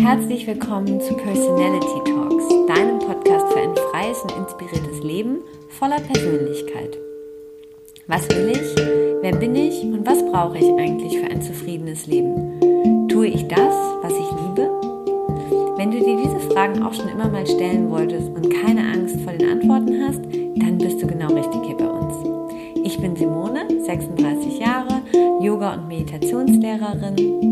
herzlich willkommen zu Personality Talks, deinem Podcast für ein freies und inspiriertes Leben voller Persönlichkeit. Was will ich? Wer bin ich? Und was brauche ich eigentlich für ein zufriedenes Leben? Tue ich das, was ich liebe? Wenn du dir diese Fragen auch schon immer mal stellen wolltest und keine Angst vor den Antworten hast, dann bist du genau richtig hier bei uns. Ich bin Simone, 36 Jahre, Yoga- und Meditationslehrerin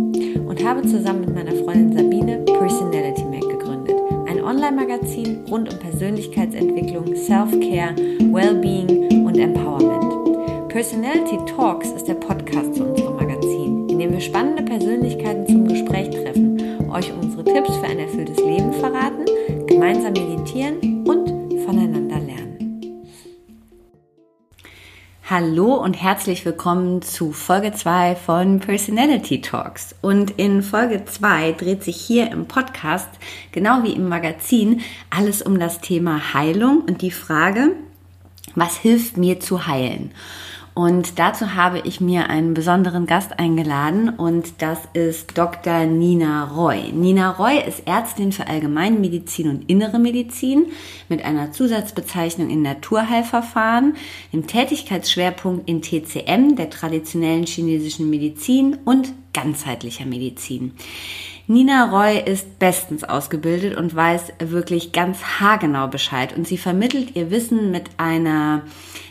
und habe zusammen mit meiner Freundin Sabine Personality Mag gegründet. Ein Online-Magazin rund um Persönlichkeitsentwicklung, Self-Care, Wellbeing und Empowerment. Personality Talks ist der Podcast zu unserem Magazin, in dem wir spannende Persönlichkeiten zum Gespräch treffen, euch unsere Tipps für ein erfülltes Leben verraten, gemeinsam meditieren Hallo und herzlich willkommen zu Folge 2 von Personality Talks. Und in Folge 2 dreht sich hier im Podcast, genau wie im Magazin, alles um das Thema Heilung und die Frage, was hilft mir zu heilen? Und dazu habe ich mir einen besonderen Gast eingeladen und das ist Dr. Nina Roy. Nina Roy ist Ärztin für Allgemeinmedizin und Innere Medizin mit einer Zusatzbezeichnung in Naturheilverfahren, dem Tätigkeitsschwerpunkt in TCM, der traditionellen chinesischen Medizin und ganzheitlicher Medizin. Nina Roy ist bestens ausgebildet und weiß wirklich ganz haargenau Bescheid und sie vermittelt ihr Wissen mit einer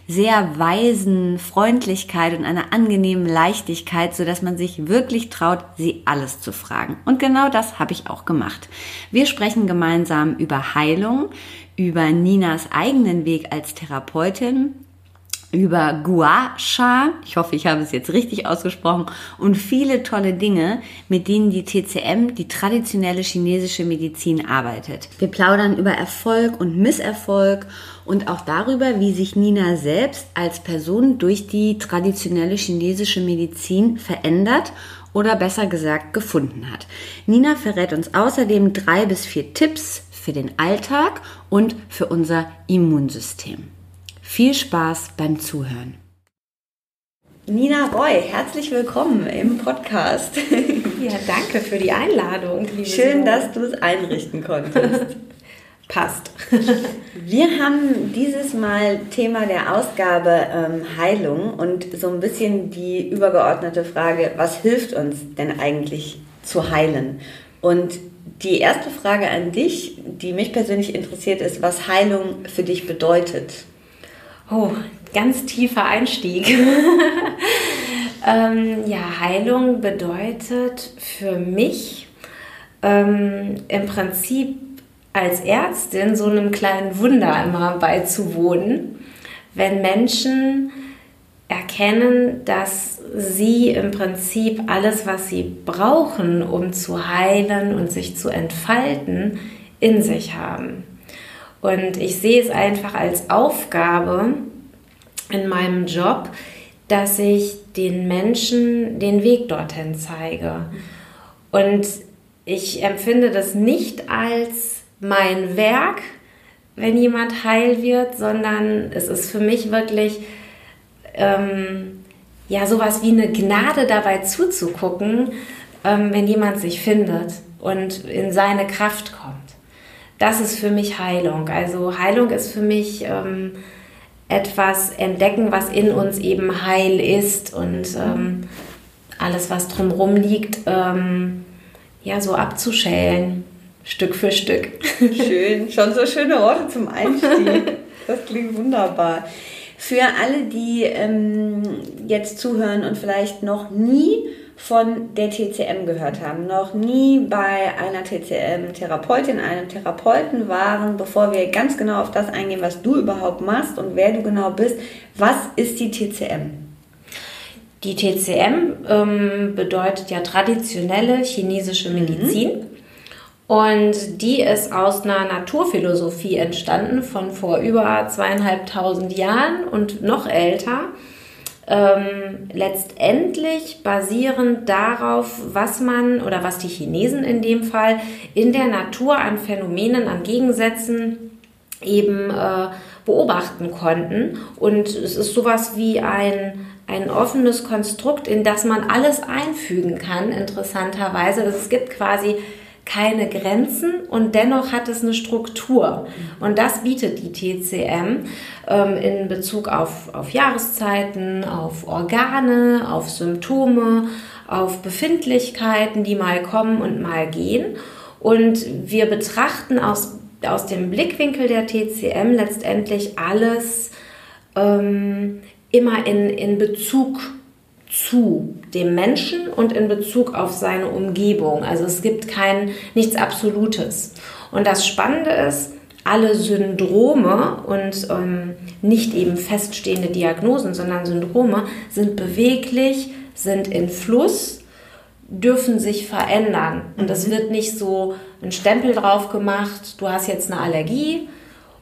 sehr weisen Freundlichkeit und einer angenehmen Leichtigkeit, so dass man sich wirklich traut, sie alles zu fragen. Und genau das habe ich auch gemacht. Wir sprechen gemeinsam über Heilung, über Ninas eigenen Weg als Therapeutin, über Gua Sha, ich hoffe, ich habe es jetzt richtig ausgesprochen, und viele tolle Dinge, mit denen die TCM, die traditionelle chinesische Medizin, arbeitet. Wir plaudern über Erfolg und Misserfolg und auch darüber, wie sich Nina selbst als Person durch die traditionelle chinesische Medizin verändert oder besser gesagt gefunden hat. Nina verrät uns außerdem drei bis vier Tipps für den Alltag und für unser Immunsystem. Viel Spaß beim Zuhören. Nina Roy, herzlich willkommen im Podcast. Ja, danke für die Einladung. Schön, dass du es einrichten konntest. Passt. Wir haben dieses Mal Thema der Ausgabe ähm, Heilung und so ein bisschen die übergeordnete Frage, was hilft uns denn eigentlich zu heilen? Und die erste Frage an dich, die mich persönlich interessiert, ist, was Heilung für dich bedeutet. Oh, ganz tiefer Einstieg. ähm, ja, Heilung bedeutet für mich ähm, im Prinzip als Ärztin so einem kleinen Wunder immer beizuwohnen, wenn Menschen erkennen, dass sie im Prinzip alles, was sie brauchen, um zu heilen und sich zu entfalten, in sich haben. Und ich sehe es einfach als Aufgabe in meinem Job, dass ich den Menschen den Weg dorthin zeige. Und ich empfinde das nicht als mein Werk, wenn jemand heil wird, sondern es ist für mich wirklich ähm, ja sowas wie eine Gnade dabei zuzugucken, ähm, wenn jemand sich findet und in seine Kraft kommt das ist für mich Heilung. Also Heilung ist für mich ähm, etwas entdecken, was in uns eben heil ist und ähm, alles, was drumherum liegt, ähm, ja, so abzuschälen, Stück für Stück. Schön, schon so schöne Worte zum Einstieg. Das klingt wunderbar. Für alle, die ähm, jetzt zuhören und vielleicht noch nie von der TCM gehört haben, noch nie bei einer TCM-Therapeutin, einem Therapeuten waren, bevor wir ganz genau auf das eingehen, was du überhaupt machst und wer du genau bist. Was ist die TCM? Die TCM ähm, bedeutet ja traditionelle chinesische Medizin. Mhm. Und die ist aus einer Naturphilosophie entstanden von vor über zweieinhalbtausend Jahren und noch älter ähm, letztendlich basierend darauf, was man oder was die Chinesen in dem Fall in der Natur an Phänomenen, an Gegensätzen eben äh, beobachten konnten. Und es ist sowas wie ein, ein offenes Konstrukt, in das man alles einfügen kann, interessanterweise. Also es gibt quasi keine Grenzen und dennoch hat es eine Struktur. Und das bietet die TCM ähm, in Bezug auf, auf Jahreszeiten, auf Organe, auf Symptome, auf Befindlichkeiten, die mal kommen und mal gehen. Und wir betrachten aus, aus dem Blickwinkel der TCM letztendlich alles ähm, immer in, in Bezug zu dem Menschen und in Bezug auf seine Umgebung. Also es gibt kein nichts Absolutes. Und das Spannende ist, alle Syndrome und ähm, nicht eben feststehende Diagnosen, sondern Syndrome sind beweglich, sind in Fluss, dürfen sich verändern. Und es mhm. wird nicht so ein Stempel drauf gemacht, du hast jetzt eine Allergie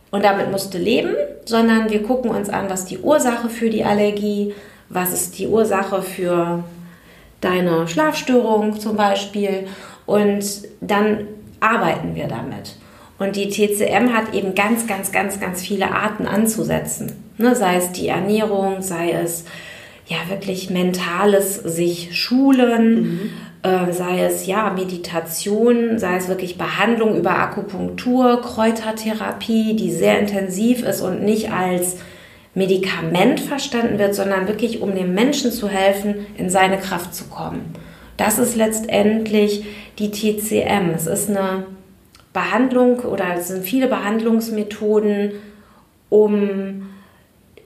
und damit musst du leben, sondern wir gucken uns an, was die Ursache für die Allergie, was ist die Ursache für deine Schlafstörung zum Beispiel und dann arbeiten wir damit. Und die TCM hat eben ganz, ganz, ganz, ganz viele Arten anzusetzen. Ne, sei es die Ernährung, sei es ja wirklich mentales sich schulen, mhm. äh, sei es ja Meditation, sei es wirklich Behandlung über Akupunktur, Kräutertherapie, die sehr intensiv ist und nicht als Medikament verstanden wird, sondern wirklich um dem Menschen zu helfen, in seine Kraft zu kommen. Das ist letztendlich die TCM. Es ist eine Behandlung oder es sind viele Behandlungsmethoden, um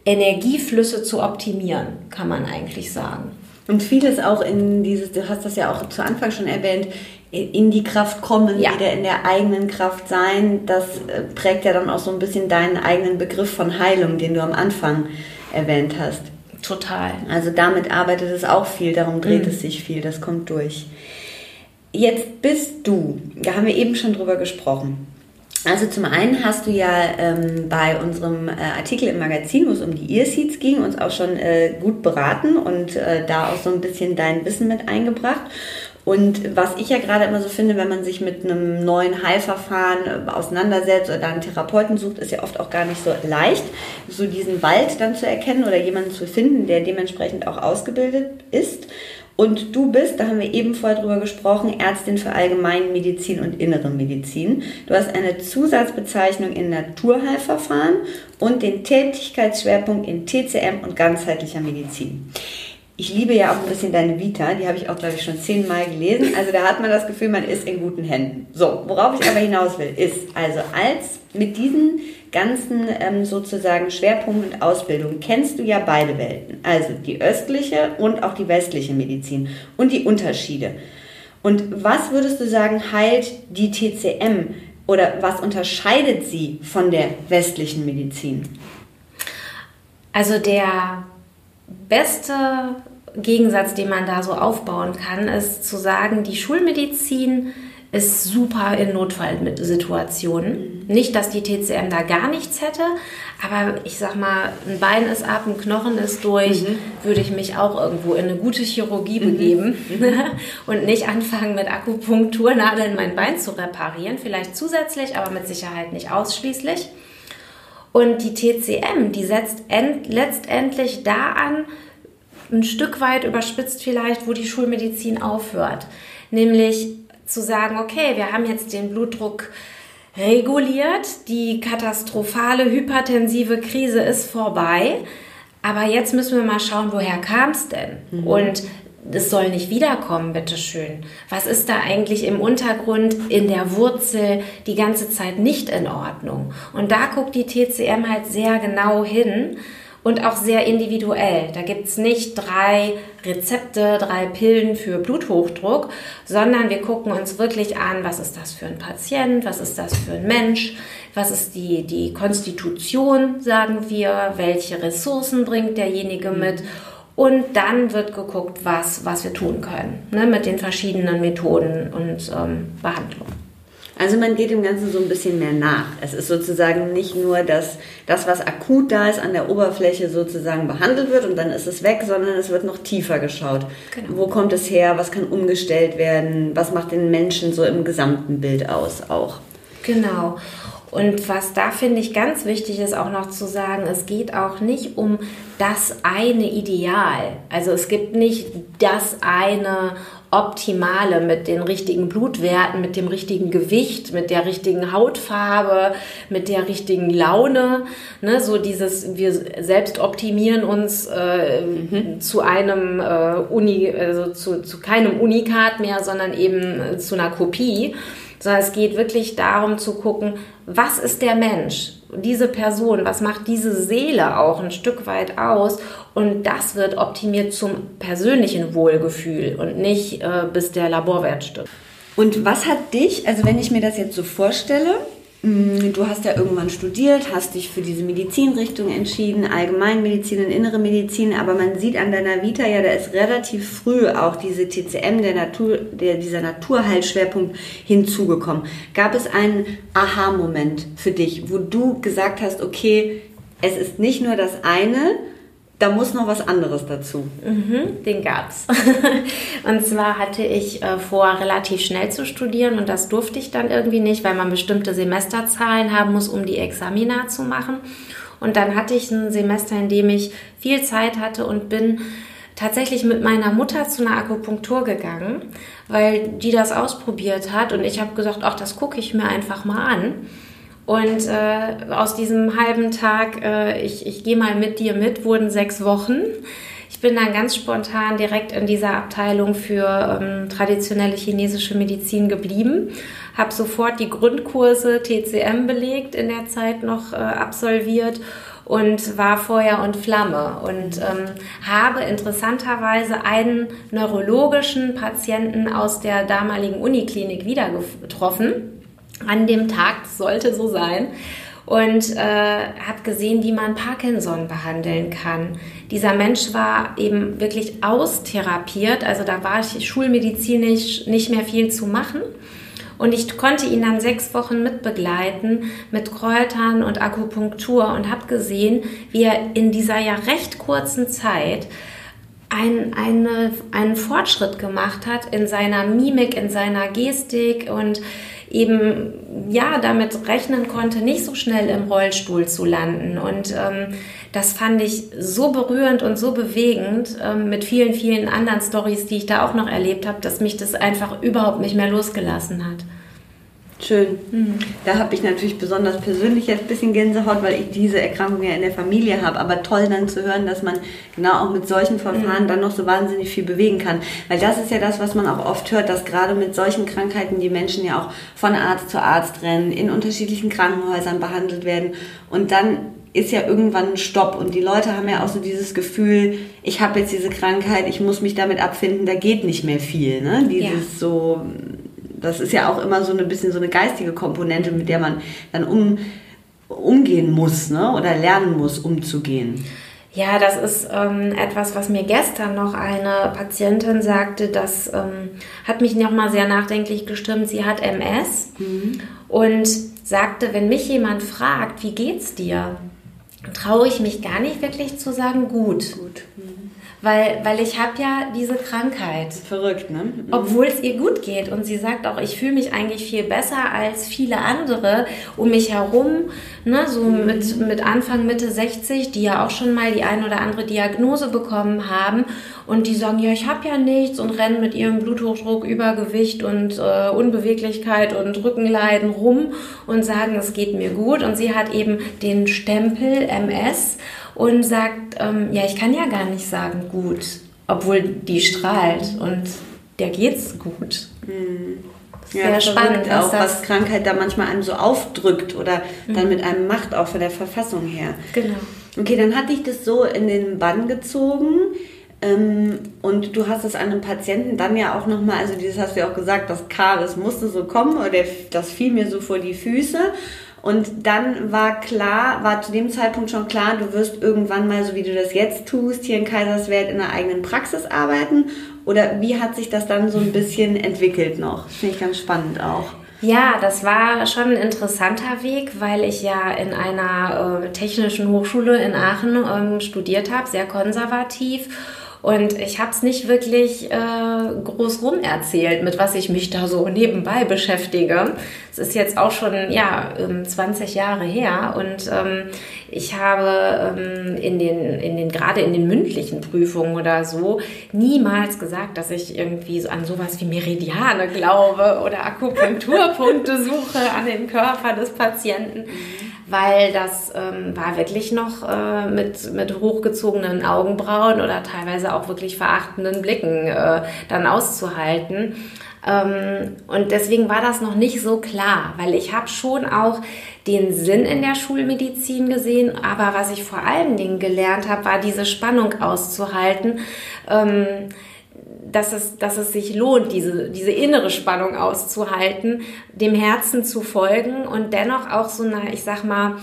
Energieflüsse zu optimieren, kann man eigentlich sagen. Und vieles auch in dieses, du hast das ja auch zu Anfang schon erwähnt, in die Kraft kommen, ja. wieder in der eigenen Kraft sein, das äh, prägt ja dann auch so ein bisschen deinen eigenen Begriff von Heilung, den du am Anfang erwähnt hast. Total. Also damit arbeitet es auch viel, darum dreht mhm. es sich viel, das kommt durch. Jetzt bist du, da haben wir eben schon drüber gesprochen. Also zum einen hast du ja ähm, bei unserem äh, Artikel im Magazin, wo es um die Earseeds ging, uns auch schon äh, gut beraten und äh, da auch so ein bisschen dein Wissen mit eingebracht. Und was ich ja gerade immer so finde, wenn man sich mit einem neuen Heilverfahren äh, auseinandersetzt oder einen Therapeuten sucht, ist ja oft auch gar nicht so leicht, so diesen Wald dann zu erkennen oder jemanden zu finden, der dementsprechend auch ausgebildet ist. Und du bist, da haben wir eben vorher drüber gesprochen, Ärztin für Allgemeinmedizin und Innere Medizin. Du hast eine Zusatzbezeichnung in Naturheilverfahren und den Tätigkeitsschwerpunkt in TCM und ganzheitlicher Medizin. Ich liebe ja auch ein bisschen deine Vita, die habe ich auch, glaube ich, schon zehnmal gelesen. Also da hat man das Gefühl, man ist in guten Händen. So, worauf ich aber hinaus will, ist also als mit diesen ganzen ähm, sozusagen Schwerpunkten und Ausbildung kennst du ja beide Welten. Also die östliche und auch die westliche Medizin und die Unterschiede. Und was würdest du sagen, heilt die TCM oder was unterscheidet sie von der westlichen Medizin? Also der beste Gegensatz, den man da so aufbauen kann, ist zu sagen, die Schulmedizin ist super in Notfallsituationen. Mhm. Nicht, dass die TCM da gar nichts hätte, aber ich sag mal, ein Bein ist ab, ein Knochen ist durch, mhm. würde ich mich auch irgendwo in eine gute Chirurgie mhm. begeben mhm. und nicht anfangen mit Akupunkturnadeln mein Bein zu reparieren. Vielleicht zusätzlich, aber mit Sicherheit nicht ausschließlich. Und die TCM, die setzt letztendlich da an, ein Stück weit überspitzt vielleicht, wo die Schulmedizin aufhört. Nämlich zu sagen, okay, wir haben jetzt den Blutdruck reguliert, die katastrophale hypertensive Krise ist vorbei, aber jetzt müssen wir mal schauen, woher kam es denn? Mhm. Und es soll nicht wiederkommen, bitteschön. Was ist da eigentlich im Untergrund, in der Wurzel die ganze Zeit nicht in Ordnung? Und da guckt die TCM halt sehr genau hin und auch sehr individuell. Da gibt es nicht drei Rezepte, drei Pillen für Bluthochdruck, sondern wir gucken uns wirklich an, was ist das für ein Patient, was ist das für ein Mensch, was ist die, die Konstitution, sagen wir, welche Ressourcen bringt derjenige mit. Und dann wird geguckt, was, was wir tun können ne, mit den verschiedenen Methoden und ähm, Behandlungen. Also man geht dem Ganzen so ein bisschen mehr nach. Es ist sozusagen nicht nur dass das, was akut da ist, an der Oberfläche sozusagen behandelt wird und dann ist es weg, sondern es wird noch tiefer geschaut. Genau. Wo kommt es her? Was kann umgestellt werden? Was macht den Menschen so im gesamten Bild aus auch? Genau. Und was da finde ich ganz wichtig ist auch noch zu sagen, es geht auch nicht um das eine Ideal. Also es gibt nicht das eine Optimale mit den richtigen Blutwerten, mit dem richtigen Gewicht, mit der richtigen Hautfarbe, mit der richtigen Laune. Ne, so dieses, wir selbst optimieren uns äh, mhm. zu einem äh, Uni, also zu, zu keinem Unikat mehr, sondern eben äh, zu einer Kopie sondern es geht wirklich darum zu gucken, was ist der Mensch, diese Person, was macht diese Seele auch ein Stück weit aus und das wird optimiert zum persönlichen Wohlgefühl und nicht äh, bis der Laborwert stimmt. Und was hat dich, also wenn ich mir das jetzt so vorstelle, du hast ja irgendwann studiert, hast dich für diese Medizinrichtung entschieden, Allgemeinmedizin und innere Medizin, aber man sieht an deiner Vita ja, da ist relativ früh auch diese TCM, der Natur, der, dieser Naturheilschwerpunkt hinzugekommen. Gab es einen Aha-Moment für dich, wo du gesagt hast, okay, es ist nicht nur das eine, da muss noch was anderes dazu. Mhm, den gab's. und zwar hatte ich äh, vor, relativ schnell zu studieren und das durfte ich dann irgendwie nicht, weil man bestimmte Semesterzahlen haben muss, um die Examina zu machen. Und dann hatte ich ein Semester, in dem ich viel Zeit hatte und bin tatsächlich mit meiner Mutter zu einer Akupunktur gegangen, weil die das ausprobiert hat und ich habe gesagt, ach, das gucke ich mir einfach mal an. Und äh, aus diesem halben Tag, äh, ich, ich gehe mal mit dir mit, wurden sechs Wochen. Ich bin dann ganz spontan direkt in dieser Abteilung für ähm, traditionelle chinesische Medizin geblieben, habe sofort die Grundkurse TCM belegt, in der Zeit noch äh, absolviert und war Feuer und Flamme. Und ähm, habe interessanterweise einen neurologischen Patienten aus der damaligen Uniklinik wieder getroffen an dem Tag, sollte so sein, und äh, habe gesehen, wie man Parkinson behandeln kann. Dieser Mensch war eben wirklich austherapiert, also da war ich schulmedizinisch nicht mehr viel zu machen. Und ich konnte ihn dann sechs Wochen mitbegleiten mit Kräutern und Akupunktur und habe gesehen, wie er in dieser ja recht kurzen Zeit ein, eine, einen Fortschritt gemacht hat in seiner Mimik, in seiner Gestik und eben ja damit rechnen konnte, nicht so schnell im Rollstuhl zu landen. Und ähm, das fand ich so berührend und so bewegend ähm, mit vielen, vielen anderen Stories, die ich da auch noch erlebt habe, dass mich das einfach überhaupt nicht mehr losgelassen hat. Schön. Mhm. Da habe ich natürlich besonders persönlich jetzt ein bisschen Gänsehaut, weil ich diese Erkrankung ja in der Familie habe. Aber toll dann zu hören, dass man genau auch mit solchen Verfahren mhm. dann noch so wahnsinnig viel bewegen kann. Weil das ist ja das, was man auch oft hört, dass gerade mit solchen Krankheiten die Menschen ja auch von Arzt zu Arzt rennen, in unterschiedlichen Krankenhäusern behandelt werden. Und dann ist ja irgendwann ein Stopp und die Leute haben ja auch so dieses Gefühl, ich habe jetzt diese Krankheit, ich muss mich damit abfinden, da geht nicht mehr viel. Ne? Dieses ja. so das ist ja auch immer so ein bisschen so eine geistige Komponente, mit der man dann um, umgehen muss ne? oder lernen muss, umzugehen. Ja, das ist ähm, etwas, was mir gestern noch eine Patientin sagte, das ähm, hat mich nochmal sehr nachdenklich gestimmt. Sie hat MS mhm. und sagte, wenn mich jemand fragt, wie geht's dir, traue ich mich gar nicht wirklich zu sagen, gut. gut. Mhm weil, weil ich habe ja diese Krankheit. Verrückt, ne? Mhm. Obwohl es ihr gut geht. Und sie sagt auch, ich fühle mich eigentlich viel besser als viele andere um mich herum, ne, so mhm. mit, mit Anfang, Mitte 60, die ja auch schon mal die ein oder andere Diagnose bekommen haben. Und die sagen, ja, ich habe ja nichts und rennen mit ihrem Bluthochdruck, Übergewicht und äh, Unbeweglichkeit und Rückenleiden rum und sagen, es geht mir gut. Und sie hat eben den Stempel MS und sagt, ähm, ja, ich kann ja gar nicht sagen gut, obwohl die strahlt und der geht's gut. Mhm. Ja, sehr spannend auch, was Krankheit da manchmal einem so aufdrückt oder mhm. dann mit einem macht, auch von der Verfassung her. Genau. Okay, dann hatte ich das so in den Bann gezogen. Ähm, und du hast es einem Patienten dann ja auch nochmal, also dieses hast du ja auch gesagt, das K, das musste so kommen, oder das fiel mir so vor die Füße. Und dann war klar, war zu dem Zeitpunkt schon klar, du wirst irgendwann mal, so wie du das jetzt tust, hier in Kaiserswerth in der eigenen Praxis arbeiten. Oder wie hat sich das dann so ein bisschen entwickelt noch? Finde ich ganz spannend auch. Ja, das war schon ein interessanter Weg, weil ich ja in einer äh, technischen Hochschule in Aachen ähm, studiert habe, sehr konservativ Und ich habe es nicht wirklich äh, groß rum erzählt, mit was ich mich da so nebenbei beschäftige. Es ist jetzt auch schon ja 20 ähm, Jahre her und ähm, ich habe ähm, in den, in den gerade in den mündlichen Prüfungen oder so niemals gesagt, dass ich irgendwie so an sowas wie Meridiane glaube oder Akupunkturpunkte suche an den Körper des Patienten. Weil das ähm, war wirklich noch äh, mit, mit hochgezogenen Augenbrauen oder teilweise auch wirklich verachtenden Blicken äh, dann auszuhalten. Ähm, und deswegen war das noch nicht so klar, weil ich habe schon auch den Sinn in der Schulmedizin gesehen, aber was ich vor allen Dingen gelernt habe, war diese Spannung auszuhalten. Ähm, dass es, dass es sich lohnt, diese, diese innere Spannung auszuhalten, dem Herzen zu folgen und dennoch auch so eine, ich sag mal,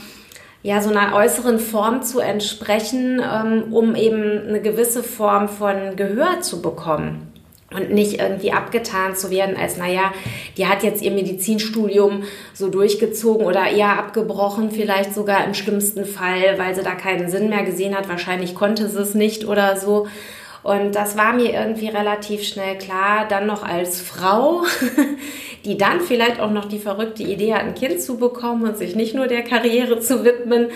ja, so einer äußeren Form zu entsprechen, ähm, um eben eine gewisse Form von Gehör zu bekommen und nicht irgendwie abgetan zu werden als, naja, die hat jetzt ihr Medizinstudium so durchgezogen oder eher abgebrochen, vielleicht sogar im schlimmsten Fall, weil sie da keinen Sinn mehr gesehen hat. Wahrscheinlich konnte sie es nicht oder so. Und das war mir irgendwie relativ schnell klar, dann noch als Frau, die dann vielleicht auch noch die verrückte Idee hat, ein Kind zu bekommen und sich nicht nur der Karriere zu widmen,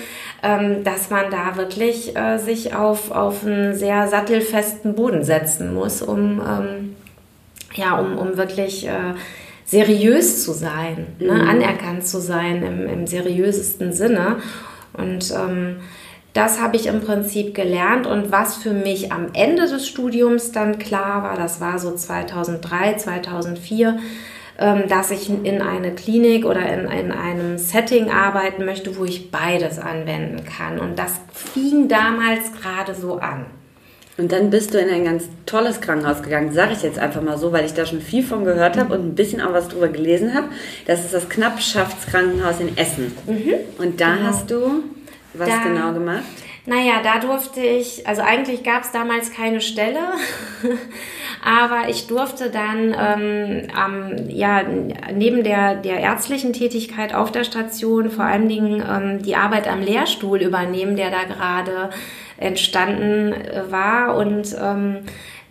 ähm, dass man da wirklich äh, sich auf, auf einen sehr sattelfesten Boden setzen muss, um, ähm, ja, um, um wirklich äh, seriös zu sein, ne? mhm. anerkannt zu sein im, im seriösesten Sinne. Und ähm, das habe ich im Prinzip gelernt und was für mich am Ende des Studiums dann klar war, das war so 2003, 2004, ähm, dass ich in eine Klinik oder in, in einem Setting arbeiten möchte, wo ich beides anwenden kann. Und das fing damals gerade so an. Und dann bist du in ein ganz tolles Krankenhaus gegangen, sage ich jetzt einfach mal so, weil ich da schon viel von gehört habe und ein bisschen auch was drüber gelesen habe. Das ist das Knappschaftskrankenhaus in Essen. Mhm. Und da genau. hast du was da, genau gemacht? Naja, da durfte ich, also eigentlich gab es damals keine Stelle, aber ich durfte dann ähm, ähm, ja, neben der, der ärztlichen Tätigkeit auf der Station vor allen Dingen ähm, die Arbeit am Lehrstuhl übernehmen, der da gerade entstanden äh, war und ähm,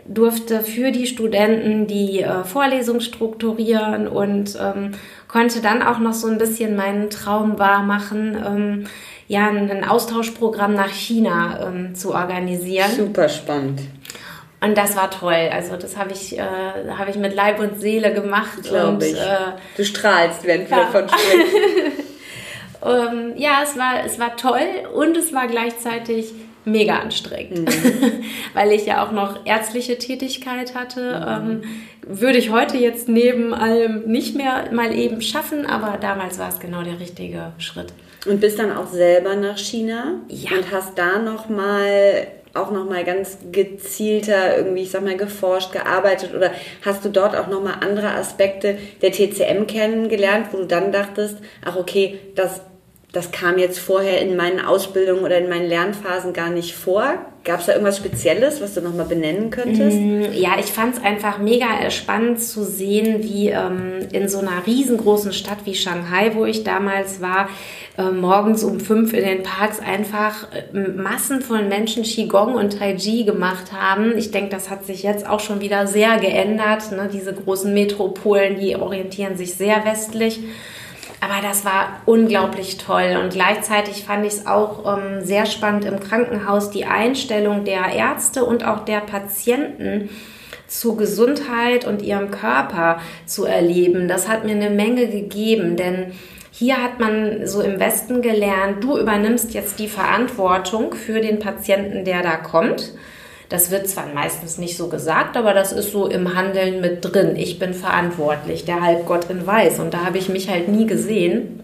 durfte für die Studenten die äh, Vorlesung strukturieren und ähm, konnte dann auch noch so ein bisschen meinen Traum wahr machen, ähm, ja, ein Austauschprogramm nach China ähm, zu organisieren. Super spannend. Und das war toll. Also das habe ich, äh, habe ich mit Leib und Seele gemacht. Glaube ich. Äh, du strahlst, wenn wir ja. davon sprechen. ähm, ja, es war, es war toll und es war gleichzeitig mega anstrengend, mhm. weil ich ja auch noch ärztliche Tätigkeit hatte. Mhm. Ähm, würde ich heute jetzt neben allem nicht mehr mal eben schaffen, aber damals war es genau der richtige Schritt. Und bist dann auch selber nach China ja. und hast da noch mal auch noch mal ganz gezielter irgendwie, ich sag mal, geforscht, gearbeitet? Oder hast du dort auch noch mal andere Aspekte der TCM kennengelernt, wo du dann dachtest, ach okay, das das kam jetzt vorher in meinen Ausbildungen oder in meinen Lernphasen gar nicht vor. Gab es da irgendwas Spezielles, was du nochmal benennen könntest? Mm, ja, ich fand es einfach mega spannend zu sehen, wie ähm, in so einer riesengroßen Stadt wie Shanghai, wo ich damals war, äh, morgens um fünf in den Parks einfach äh, Massen von Menschen Qigong und Tai Chi gemacht haben. Ich denke, das hat sich jetzt auch schon wieder sehr geändert. Ne? Diese großen Metropolen, die orientieren sich sehr westlich. Aber das war unglaublich toll und gleichzeitig fand ich es auch ähm, sehr spannend im Krankenhaus, die Einstellung der Ärzte und auch der Patienten zu Gesundheit und ihrem Körper zu erleben. Das hat mir eine Menge gegeben, denn hier hat man so im Westen gelernt, du übernimmst jetzt die Verantwortung für den Patienten, der da kommt. Das wird zwar meistens nicht so gesagt, aber das ist so im Handeln mit drin. Ich bin verantwortlich, der Halbgott in Weiß. Und da habe ich mich halt nie gesehen.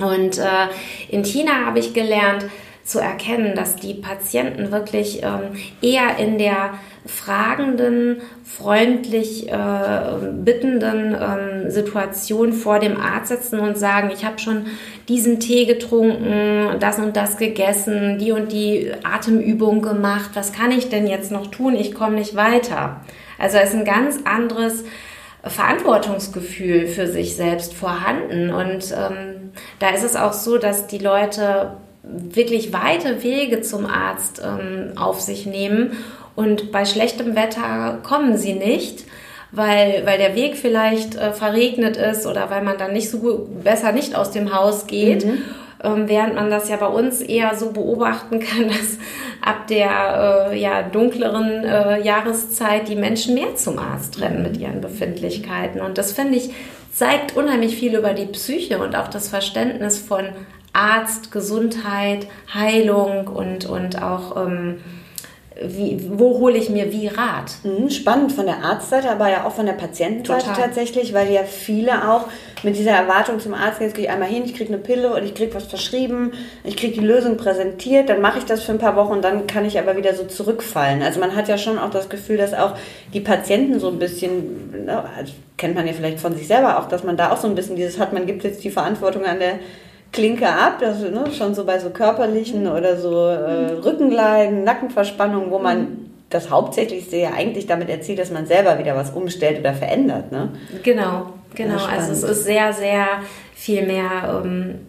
Und äh, in China habe ich gelernt zu erkennen, dass die Patienten wirklich ähm, eher in der fragenden, freundlich äh, bittenden ähm, Situation vor dem Arzt sitzen und sagen, ich habe schon diesen Tee getrunken, das und das gegessen, die und die Atemübung gemacht, was kann ich denn jetzt noch tun? Ich komme nicht weiter. Also es ist ein ganz anderes Verantwortungsgefühl für sich selbst vorhanden. Und ähm, da ist es auch so, dass die Leute wirklich weite Wege zum Arzt ähm, auf sich nehmen Und bei schlechtem Wetter kommen sie nicht, weil, weil der Weg vielleicht äh, verregnet ist oder weil man dann nicht so gut, besser nicht aus dem Haus geht. Mhm. Ähm, während man das ja bei uns eher so beobachten kann, dass ab der äh, ja, dunkleren äh, Jahreszeit die Menschen mehr zum Arzt rennen mit ihren Befindlichkeiten. Und das finde ich zeigt unheimlich viel über die Psyche und auch das Verständnis von Arzt, Gesundheit, Heilung und, und auch ähm, wie, wo hole ich mir wie Rat? Mhm, spannend von der Arztseite, aber ja auch von der Patientenseite Total. tatsächlich, weil ja viele auch mit dieser Erwartung zum Arzt gehen, jetzt gehe ich einmal hin, ich kriege eine Pille und ich kriege was verschrieben, ich kriege die Lösung präsentiert, dann mache ich das für ein paar Wochen und dann kann ich aber wieder so zurückfallen. Also man hat ja schon auch das Gefühl, dass auch die Patienten so ein bisschen, ne, also kennt man ja vielleicht von sich selber auch, dass man da auch so ein bisschen dieses hat, man gibt jetzt die Verantwortung an der Klinke ab, das, ne, schon so bei so körperlichen oder so äh, Rückenleiden, Nackenverspannungen, wo man das Hauptsächlichste ja eigentlich damit erzielt, dass man selber wieder was umstellt oder verändert. Ne? Genau, genau. Also es ist sehr, sehr viel mehr. Ähm,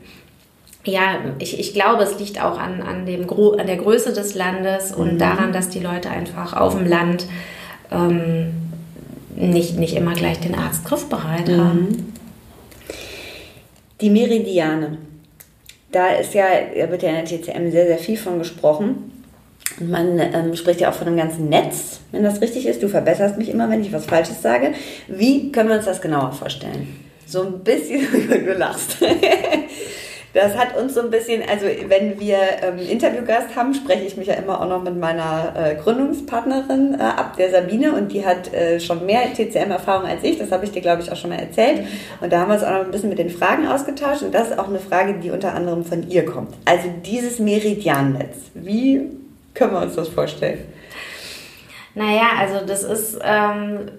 ja, ich, ich glaube, es liegt auch an, an, dem Gro an der Größe des Landes und mhm. daran, dass die Leute einfach auf dem Land ähm, nicht, nicht immer gleich den Arzt griffbereit mhm. haben. Die Meridiane da ist ja, da wird ja in der TCM sehr, sehr viel von gesprochen. Man ähm, spricht ja auch von einem ganzen Netz, wenn das richtig ist. Du verbesserst mich immer, wenn ich was Falsches sage. Wie können wir uns das genauer vorstellen? So ein bisschen, du lachst. Das hat uns so ein bisschen, also wenn wir ähm, Interviewgast haben, spreche ich mich ja immer auch noch mit meiner äh, Gründungspartnerin äh, ab, der Sabine, und die hat äh, schon mehr TCM-Erfahrung als ich. Das habe ich dir, glaube ich, auch schon mal erzählt. Und da haben wir uns auch noch ein bisschen mit den Fragen ausgetauscht. Und das ist auch eine Frage, die unter anderem von ihr kommt. Also dieses Meridiannetz, wie können wir uns das vorstellen? Naja, also das ist ähm,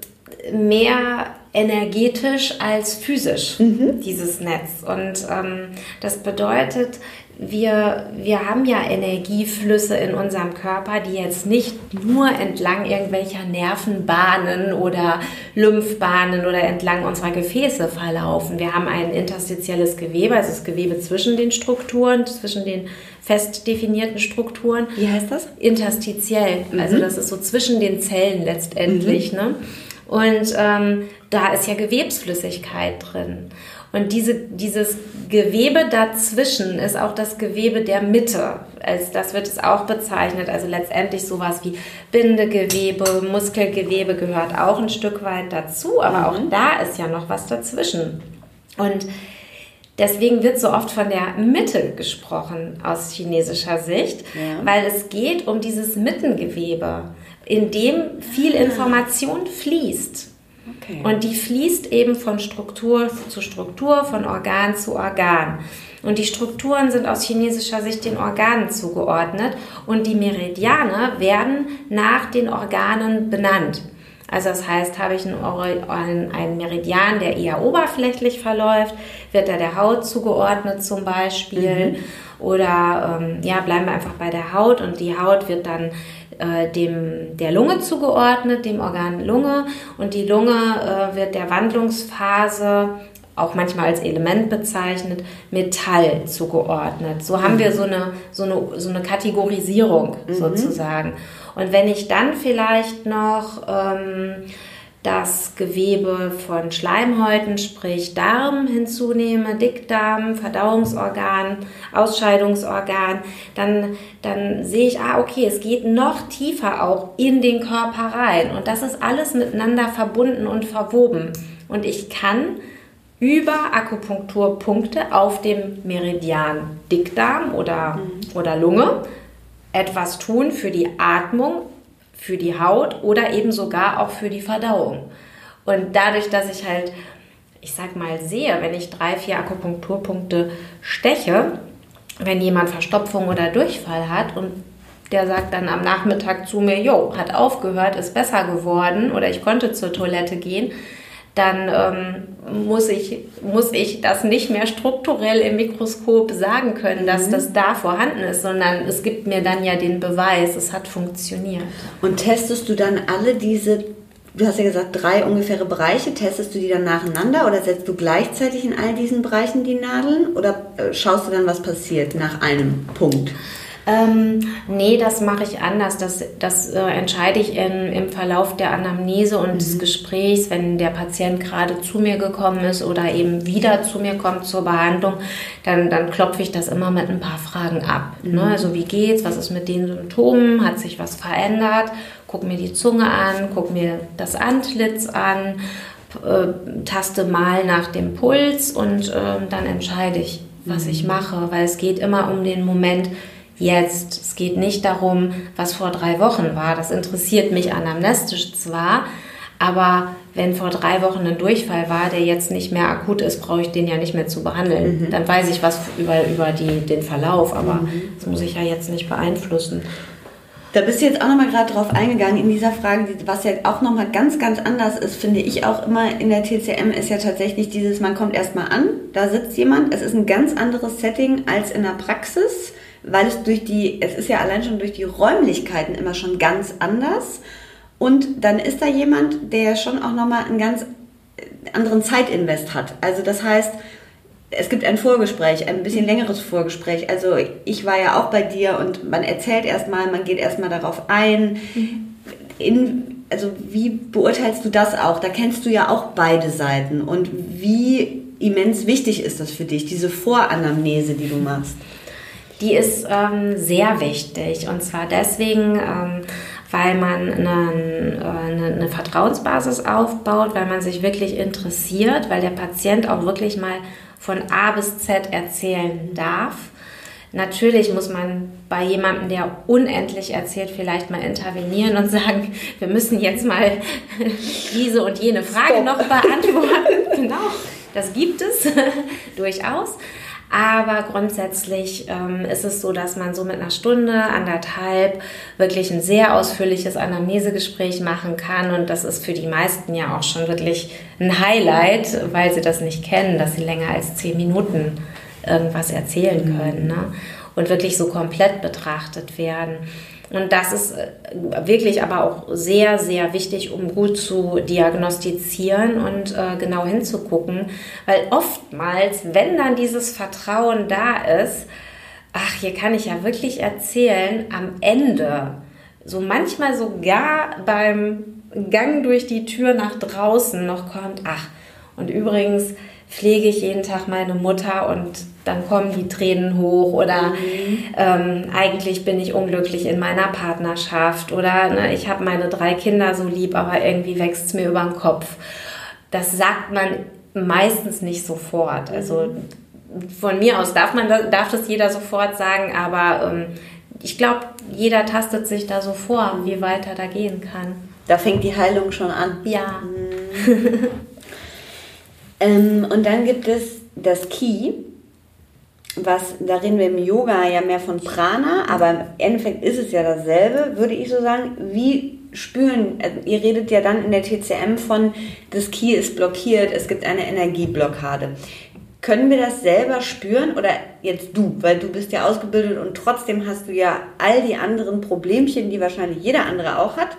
mehr energetisch als physisch, mhm. dieses Netz. Und ähm, das bedeutet, wir, wir haben ja Energieflüsse in unserem Körper, die jetzt nicht nur entlang irgendwelcher Nervenbahnen oder Lymphbahnen oder entlang unserer Gefäße verlaufen. Wir haben ein interstitielles Gewebe, also das Gewebe zwischen den Strukturen, zwischen den fest definierten Strukturen. Wie heißt das? Interstitiell. Also mhm. Also das ist so zwischen den Zellen letztendlich. Mhm. Ne? Und ähm, da ist ja Gewebsflüssigkeit drin. Und diese, dieses Gewebe dazwischen ist auch das Gewebe der Mitte. Als das wird es auch bezeichnet. Also letztendlich sowas wie Bindegewebe, Muskelgewebe gehört auch ein Stück weit dazu. Aber auch mhm. da ist ja noch was dazwischen. Und Deswegen wird so oft von der Mitte gesprochen aus chinesischer Sicht, ja. weil es geht um dieses Mittengewebe in dem viel Information fließt. Okay. Und die fließt eben von Struktur zu Struktur, von Organ zu Organ. Und die Strukturen sind aus chinesischer Sicht den Organen zugeordnet und die Meridiane werden nach den Organen benannt. Also das heißt, habe ich einen, einen, Meridian, der eher oberflächlich verläuft, wird er der Haut zugeordnet zum Beispiel. Mhm. Oder ähm, ja, bleiben wir einfach bei der Haut und die Haut wird dann äh, dem, der Lunge zugeordnet, dem Organ Lunge. Und die Lunge äh, wird der Wandlungsphase auch manchmal als Element bezeichnet, Metall zugeordnet. So haben wir so eine, so eine, so eine Kategorisierung mhm. sozusagen. Und wenn ich dann vielleicht noch ähm, das Gewebe von Schleimhäuten, sprich Darm hinzunehme, Dickdarm, Verdauungsorgan, Ausscheidungsorgan, dann, dann sehe ich, ah, okay, es geht noch tiefer auch in den Körper rein. Und das ist alles miteinander verbunden und verwoben. Und ich kann über Akupunkturpunkte auf dem Meridian Dickdarm oder, mhm. oder Lunge etwas tun für die Atmung, für die Haut oder eben sogar auch für die Verdauung. Und dadurch, dass ich halt, ich sag mal, sehe, wenn ich drei, vier Akupunkturpunkte steche, wenn jemand Verstopfung oder Durchfall hat und der sagt dann am Nachmittag zu mir, jo, hat aufgehört, ist besser geworden oder ich konnte zur Toilette gehen, dann ähm, muss, ich, muss ich das nicht mehr strukturell im Mikroskop sagen können, dass mhm. das da vorhanden ist, sondern es gibt mir dann ja den Beweis, es hat funktioniert. Und testest du dann alle diese, du hast ja gesagt, drei ungefähre Bereiche, testest du die dann nacheinander oder setzt du gleichzeitig in all diesen Bereichen die Nadeln oder äh, schaust du dann, was passiert nach einem Punkt? Ähm, nee, das mache ich anders. Das, das äh, entscheide ich in, im Verlauf der Anamnese und mhm. des Gesprächs, wenn der Patient gerade zu mir gekommen ist oder eben wieder zu mir kommt zur Behandlung, dann, dann klopfe ich das immer mit ein paar Fragen ab. Mhm. Ne? Also wie geht's, was ist mit den Symptomen, hat sich was verändert? Guck mir die Zunge an, guck mir das Antlitz an, äh, taste mal nach dem Puls und äh, dann entscheide ich, was mhm. ich mache, weil es geht immer um den Moment, jetzt. Es geht nicht darum, was vor drei Wochen war. Das interessiert mich anamnestisch zwar, aber wenn vor drei Wochen ein Durchfall war, der jetzt nicht mehr akut ist, brauche ich den ja nicht mehr zu behandeln. Mhm. Dann weiß ich was über, über die, den Verlauf, aber mhm. das muss ich ja jetzt nicht beeinflussen. Da bist du jetzt auch nochmal gerade drauf eingegangen in dieser Frage, was ja auch nochmal ganz, ganz anders ist, finde ich auch immer in der TCM, ist ja tatsächlich dieses, man kommt erstmal an, da sitzt jemand, es ist ein ganz anderes Setting als in der Praxis weil es durch die, es ist ja allein schon durch die Räumlichkeiten immer schon ganz anders. Und dann ist da jemand, der schon auch nochmal einen ganz anderen Zeitinvest hat. Also das heißt, es gibt ein Vorgespräch, ein bisschen längeres Vorgespräch. Also ich war ja auch bei dir und man erzählt erstmal, man geht erstmal darauf ein. In, also wie beurteilst du das auch? Da kennst du ja auch beide Seiten. Und wie immens wichtig ist das für dich, diese Voranamnese, die du machst? Die ist ähm, sehr wichtig. Und zwar deswegen, ähm, weil man eine, eine, eine, Vertrauensbasis aufbaut, weil man sich wirklich interessiert, weil der Patient auch wirklich mal von A bis Z erzählen darf. Natürlich muss man bei jemandem, der unendlich erzählt, vielleicht mal intervenieren und sagen, wir müssen jetzt mal diese und jene Frage Stop. noch beantworten. genau, das gibt es durchaus. Aber grundsätzlich ähm, ist es so, dass man so mit einer Stunde, anderthalb wirklich ein sehr ausführliches Anamnesegespräch machen kann. Und das ist für die meisten ja auch schon wirklich ein Highlight, weil sie das nicht kennen, dass sie länger als zehn Minuten irgendwas erzählen können ne? und wirklich so komplett betrachtet werden. Und das ist äh, wirklich aber auch sehr, sehr wichtig, um gut zu diagnostizieren und äh, genau hinzugucken, weil oftmals, wenn dann dieses Vertrauen da ist, ach, hier kann ich ja wirklich erzählen, am Ende, so manchmal sogar beim Gang durch die Tür nach draußen noch kommt, ach, und übrigens, pflege ich jeden Tag meine Mutter und dann kommen die Tränen hoch oder mhm. ähm, eigentlich bin ich unglücklich in meiner Partnerschaft oder ne, ich habe meine drei Kinder so lieb, aber irgendwie wächst es mir über den Kopf. Das sagt man meistens nicht sofort. Also von mir aus darf man darf das jeder sofort sagen, aber ähm, ich glaube, jeder tastet sich da so vor, wie weit er da gehen kann. Da fängt die Heilung schon an. Ja. Mhm. Ähm, und dann gibt es das Ki, was, da reden wir im Yoga ja mehr von Prana, aber im Endeffekt ist es ja dasselbe, würde ich so sagen. Wie spüren, also ihr redet ja dann in der TCM von, das Ki ist blockiert, es gibt eine Energieblockade. Können wir das selber spüren oder jetzt du, weil du bist ja ausgebildet und trotzdem hast du ja all die anderen Problemchen, die wahrscheinlich jeder andere auch hat.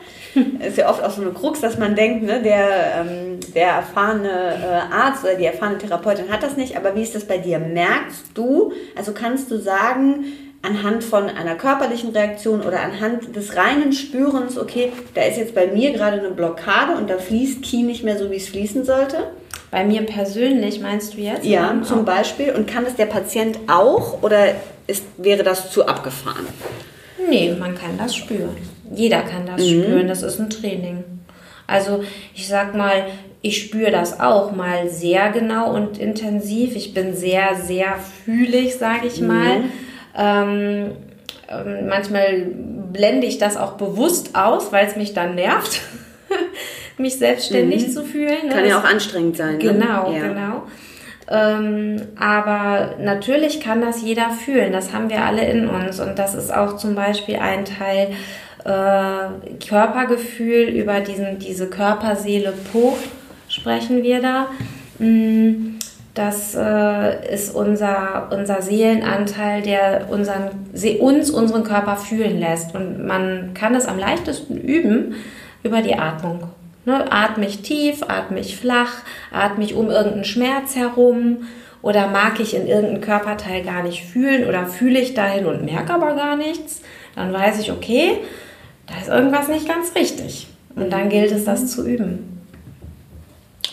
Ist ja oft auch so eine Krux, dass man denkt, ne, der, ähm, der erfahrene äh, Arzt oder die erfahrene Therapeutin hat das nicht. Aber wie ist das bei dir? Merkst du, also kannst du sagen, anhand von einer körperlichen Reaktion oder anhand des reinen Spürens, okay, da ist jetzt bei mir gerade eine Blockade und da fließt Ki nicht mehr so, wie es fließen sollte? Bei mir persönlich meinst du jetzt? Ja, zum Beispiel. Und kann es der Patient auch oder ist, wäre das zu abgefahren? Nee, man kann das spüren. Jeder kann das mhm. spüren. Das ist ein Training. Also ich sag mal, ich spüre das auch mal sehr genau und intensiv. Ich bin sehr, sehr fühlig, sage ich mal. Mhm. Ähm, ähm, manchmal blende ich das auch bewusst aus, weil es mich dann nervt. mich selbstständig mhm. zu fühlen. Kann ja auch anstrengend sein. Ne? Genau, ja. genau. Ähm, aber natürlich kann das jeder fühlen. Das haben wir alle in uns. Und das ist auch zum Beispiel ein Teil äh, Körpergefühl über diesen, diese Körperseele Po sprechen wir da. Mm, das äh, ist unser, unser Seelenanteil, der unseren, uns unseren Körper fühlen lässt. Und man kann es am leichtesten üben über die Atmung. Ne, atme ich tief, atme ich flach, atme ich um irgendeinen Schmerz herum Oder mag ich in irgendeinem Körperteil gar nicht fühlen oder fühle ich dahin und merke aber gar nichts? Dann weiß ich, okay, da ist irgendwas nicht ganz richtig. Und dann gilt es, das zu üben.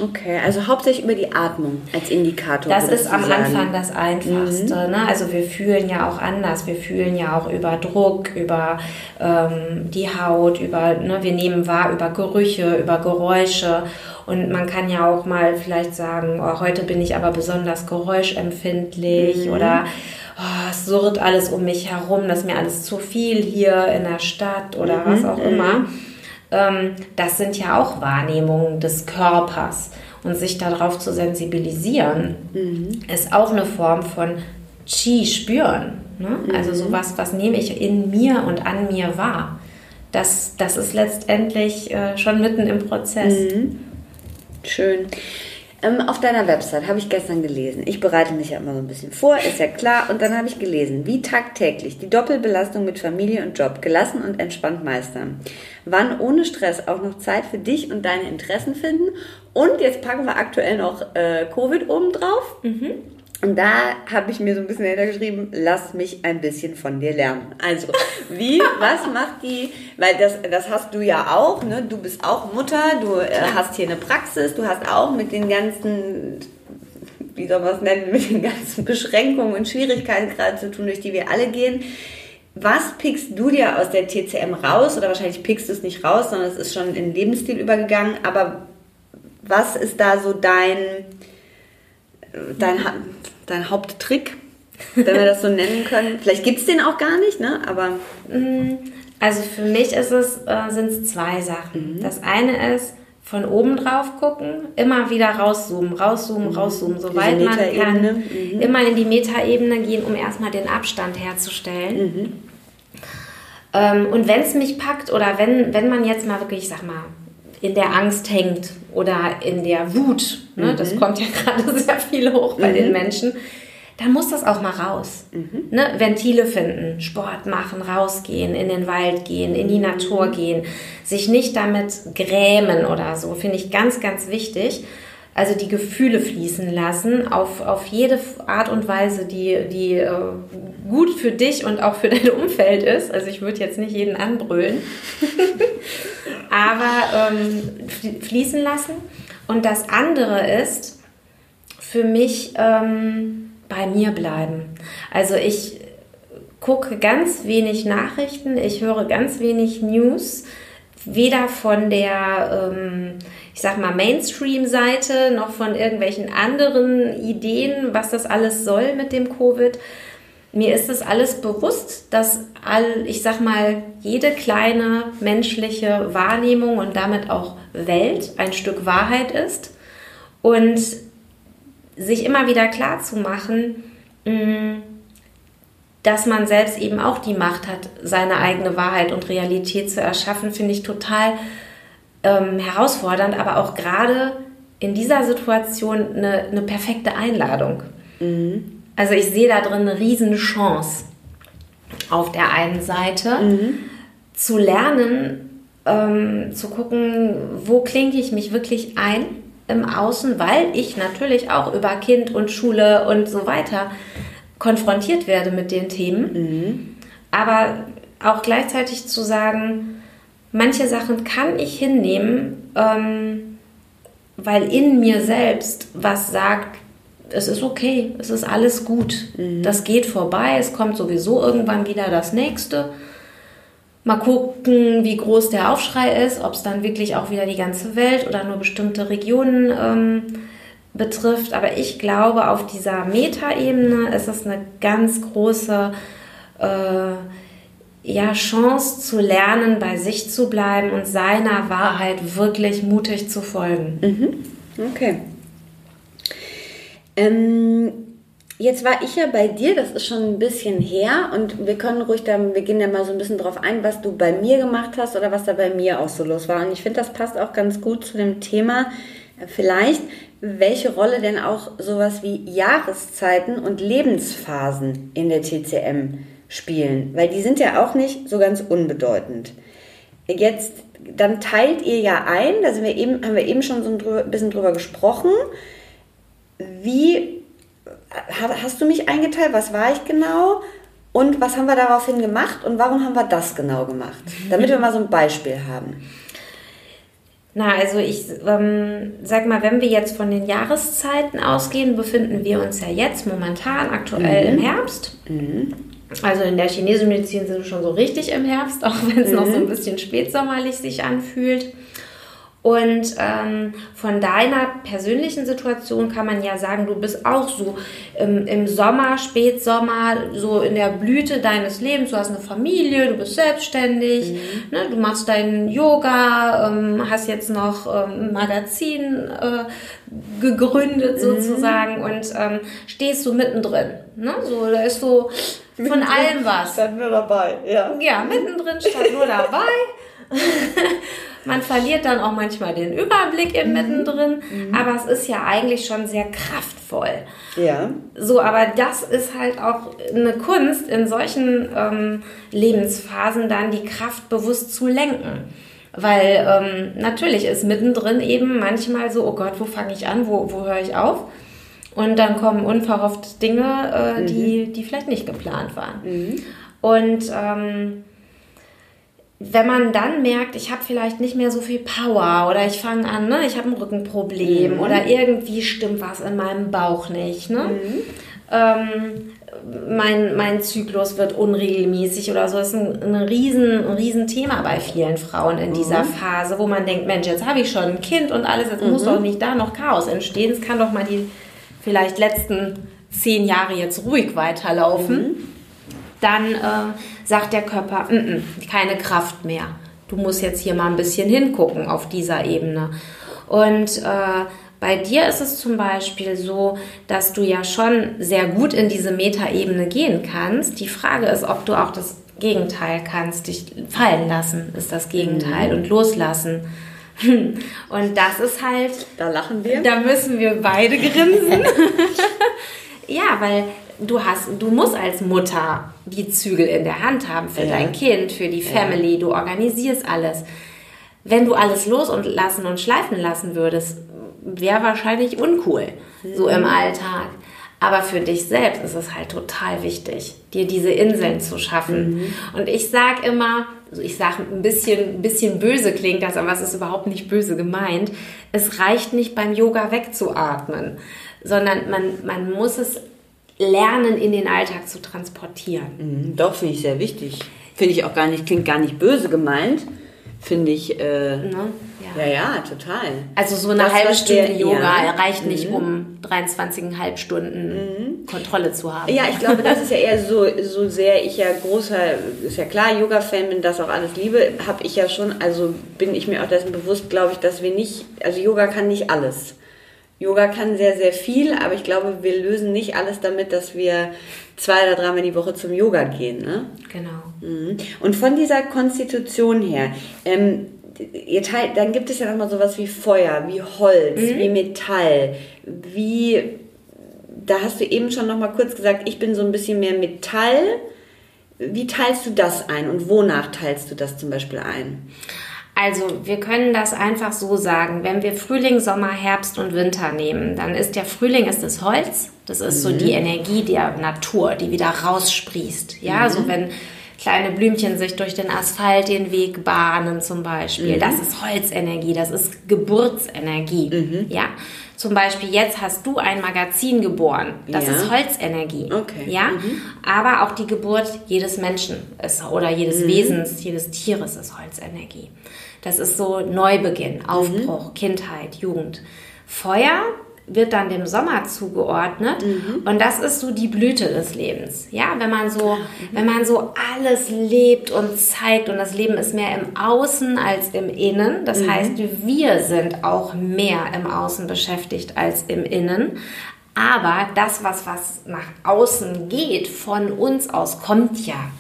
Okay, also hauptsächlich über die Atmung als Indikator. Das ist am sagen. Anfang das Einfachste. Mhm. Ne? Also wir fühlen ja auch anders. Wir fühlen ja auch über Druck, über ähm, die Haut, über, ne, wir nehmen wahr über Gerüche, über Geräusche. Und man kann ja auch mal vielleicht sagen, oh, heute bin ich aber besonders geräuschempfindlich mhm. oder oh, es surrt alles um mich herum, das ist mir alles zu viel hier in der Stadt oder mhm. was auch immer. Ähm, das sind ja auch Wahrnehmungen des Körpers. Und sich darauf zu sensibilisieren, mhm. ist auch eine Form von Qi spüren. Ne? Mhm. Also sowas, was nehme ich in mir und an mir wahr. Das, das ist letztendlich äh, schon mitten im Prozess. Mhm. Schön. Ähm, auf deiner Website habe ich gestern gelesen. Ich bereite mich ja immer so ein bisschen vor, ist ja klar. Und dann habe ich gelesen, wie tagtäglich die Doppelbelastung mit Familie und Job gelassen und entspannt meistern. Wann ohne Stress auch noch Zeit für dich und deine Interessen finden. Und jetzt packen wir aktuell noch äh, Covid oben drauf. Mhm. Und da habe ich mir so ein bisschen hintergeschrieben, lass mich ein bisschen von dir lernen. Also, wie, was macht die, weil das, das hast du ja auch, ne? du bist auch Mutter, du äh, hast hier eine Praxis, du hast auch mit den ganzen, wie soll man es nennen, mit den ganzen Beschränkungen und Schwierigkeiten gerade zu tun, durch die wir alle gehen. Was pickst du dir aus der TCM raus? Oder wahrscheinlich pickst du es nicht raus, sondern es ist schon in den Lebensstil übergegangen. Aber was ist da so dein, dein, dein Haupttrick, wenn wir das so nennen können? Vielleicht gibt es den auch gar nicht, ne? aber. Mm, also für mich ist es, äh, sind es zwei Sachen. Mhm. Das eine ist, von oben drauf gucken, immer wieder rauszoomen, rauszoomen, mhm. rauszoomen, soweit man kann. Mhm. Immer in die Metaebene gehen, um erstmal den Abstand herzustellen. Mhm. Ähm, und wenn es mich packt oder wenn, wenn man jetzt mal wirklich, ich sag mal, in der Angst hängt oder in der Wut, ne, mhm. das kommt ja gerade sehr viel hoch bei mhm. den Menschen, dann muss das auch mal raus. Mhm. Ne? Ventile finden, Sport machen, rausgehen, in den Wald gehen, in die Natur mhm. gehen, sich nicht damit grämen oder so, finde ich ganz, ganz wichtig. Also die Gefühle fließen lassen auf, auf jede Art und Weise, die, die äh, gut für dich und auch für dein Umfeld ist. Also ich würde jetzt nicht jeden anbrüllen. aber ähm, fließen lassen. Und das andere ist für mich ähm, bei mir bleiben. Also ich gucke ganz wenig Nachrichten, ich höre ganz wenig News, weder von der, ähm, ich sag mal, Mainstream-Seite noch von irgendwelchen anderen Ideen, was das alles soll mit dem Covid mir ist es alles bewusst, dass all, ich sag mal, jede kleine menschliche Wahrnehmung und damit auch Welt ein Stück Wahrheit ist und sich immer wieder klar zu machen, mm, dass man selbst eben auch die Macht hat, seine eigene Wahrheit und Realität zu erschaffen, finde ich total ähm, herausfordernd, aber auch gerade in dieser Situation eine, eine perfekte Einladung. Mhm. Also ich sehe da drin eine riesen Chance auf der einen Seite mhm. zu lernen, ähm, zu gucken, wo klinge ich mich wirklich ein im Außen, weil ich natürlich auch über Kind und Schule und so weiter konfrontiert werde mit den Themen. Mhm. Aber auch gleichzeitig zu sagen, manche Sachen kann ich hinnehmen, ähm, weil in mir selbst was sagt, es ist okay, es ist alles gut. Mhm. Das geht vorbei, es kommt sowieso irgendwann wieder das nächste. Mal gucken, wie groß der Aufschrei ist, ob es dann wirklich auch wieder die ganze Welt oder nur bestimmte Regionen ähm, betrifft. Aber ich glaube, auf dieser Metaebene ist es eine ganz große äh, ja, Chance zu lernen, bei sich zu bleiben und seiner Wahrheit wirklich mutig zu folgen. Mhm. Okay. Ähm, jetzt war ich ja bei dir, das ist schon ein bisschen her und wir können ruhig da, wir gehen ja mal so ein bisschen drauf ein, was du bei mir gemacht hast oder was da bei mir auch so los war. Und ich finde, das passt auch ganz gut zu dem Thema, äh, vielleicht, welche Rolle denn auch sowas wie Jahreszeiten und Lebensphasen in der TCM spielen, weil die sind ja auch nicht so ganz unbedeutend. Jetzt, dann teilt ihr ja ein, da sind wir eben, haben wir eben schon so ein bisschen drüber gesprochen, wie hast du mich eingeteilt? Was war ich genau? Und was haben wir daraufhin gemacht und warum haben wir das genau gemacht? Damit wir mal so ein Beispiel haben. Na, also ich ähm, sag mal, wenn wir jetzt von den Jahreszeiten ausgehen, befinden wir uns ja jetzt momentan aktuell mhm. im Herbst. Mhm. Also in der chinesischen Medizin sind wir schon so richtig im Herbst, auch wenn es mhm. noch so ein mhm. bisschen spätsommerlich sich anfühlt. Und ähm, von deiner persönlichen Situation kann man ja sagen, du bist auch so im, im Sommer, Spätsommer, so in der Blüte deines Lebens. Du hast eine Familie, du bist selbstständig, mhm. ne, du machst deinen Yoga, ähm, hast jetzt noch ähm, ein Magazin äh, gegründet mhm. sozusagen und ähm, stehst so mittendrin. Ne? So, da ist so von allem was. Statt nur dabei, ja. Ja, mittendrin statt nur dabei. Man verliert dann auch manchmal den Überblick im mhm. Mittendrin, mhm. aber es ist ja eigentlich schon sehr kraftvoll. Ja. So, aber das ist halt auch eine Kunst, in solchen ähm, Lebensphasen dann die Kraft bewusst zu lenken. Weil ähm, natürlich ist mittendrin eben manchmal so, oh Gott, wo fange ich an, wo, wo höre ich auf? Und dann kommen unverhofft Dinge, äh, mhm. die, die vielleicht nicht geplant waren. Mhm. Und ähm, wenn man dann merkt, ich habe vielleicht nicht mehr so viel Power oder ich fange an, ne, ich habe ein Rückenproblem mhm. oder irgendwie stimmt was in meinem Bauch nicht, ne? Mhm. Ähm, mein, mein Zyklus wird unregelmäßig oder so. Das ist ein, ein, riesen, ein riesen Thema bei vielen Frauen in dieser mhm. Phase, wo man denkt, Mensch, jetzt habe ich schon ein Kind und alles, jetzt muss mhm. doch nicht da noch Chaos entstehen. Es kann doch mal die vielleicht letzten zehn Jahre jetzt ruhig weiterlaufen. Mhm. Dann äh, sagt der Körper, N -n, keine Kraft mehr. Du musst jetzt hier mal ein bisschen hingucken auf dieser Ebene. Und äh, bei dir ist es zum Beispiel so, dass du ja schon sehr gut in diese Metaebene gehen kannst. Die Frage ist, ob du auch das Gegenteil kannst. Dich fallen lassen ist das Gegenteil mhm. und loslassen. Und das ist halt. Da lachen wir. Da müssen wir beide grinsen. ja, weil du hast, du musst als Mutter die Zügel in der Hand haben für ja. dein Kind, für die Family. Ja. Du organisierst alles. Wenn du alles los und lassen und schleifen lassen würdest, wäre wahrscheinlich uncool, mhm. so im mhm. Alltag. Aber für dich selbst ist es halt total wichtig, dir diese Inseln zu schaffen. Mhm. Und ich sage immer, also ich sage ein bisschen, ein bisschen böse klingt das, aber es ist überhaupt nicht böse gemeint. Es reicht nicht beim Yoga wegzuatmen, sondern man, man muss es lernen, in den Alltag zu transportieren. Mhm, doch, finde ich sehr wichtig. Finde ich auch gar nicht, klingt gar nicht böse gemeint. Finde ich. Äh, ne? ja. ja. ja, total. Also so eine das, halbe Stunde der, Yoga ja. reicht nicht, mhm. um 23,5 Stunden mhm. Kontrolle zu haben. Ja, ich glaube, das ist ja eher so, so sehr ich ja großer, ist ja klar, Yoga-Fan bin, das auch alles liebe, habe ich ja schon, also bin ich mir auch dessen bewusst, glaube ich, dass wir nicht, also Yoga kann nicht alles. Yoga kann sehr, sehr viel, aber ich glaube, wir lösen nicht alles damit, dass wir zwei oder dreimal die Woche zum Yoga gehen. Ne? Genau. Mhm. Und von dieser Konstitution her, ähm, ihr teilt, dann gibt es ja nochmal sowas wie Feuer, wie Holz, mhm. wie Metall, wie, da hast du eben schon nochmal kurz gesagt, ich bin so ein bisschen mehr Metall. Wie teilst du das ein und wonach teilst du das zum Beispiel ein? Also wir können das einfach so sagen. Wenn wir Frühling, Sommer, Herbst und Winter nehmen, dann ist der Frühling ist das Holz. Das ist mhm. so die Energie der Natur, die wieder raussprießt. Ja, mhm. so wenn kleine Blümchen sich durch den Asphalt den Weg bahnen zum Beispiel. Mhm. Das ist Holzenergie, das ist Geburtsenergie. Mhm. Ja, zum Beispiel jetzt hast du ein Magazin geboren. Das ja. ist Holzenergie. Okay. Ja, mhm. aber auch die Geburt jedes Menschen ist, oder jedes mhm. Wesens, jedes Tieres ist Holzenergie. Das ist so Neubeginn, Aufbruch, mhm. Kindheit, Jugend. Feuer wird dann dem Sommer zugeordnet mhm. und das ist so die Blüte des Lebens. Ja, wenn man so, mhm. wenn man so alles lebt und zeigt und das Leben ist mehr im Außen als im Innen. Das mhm. heißt, wir sind auch mehr im Außen beschäftigt als im Innen. Aber das, was, was nach außen geht, von uns aus, kommt ja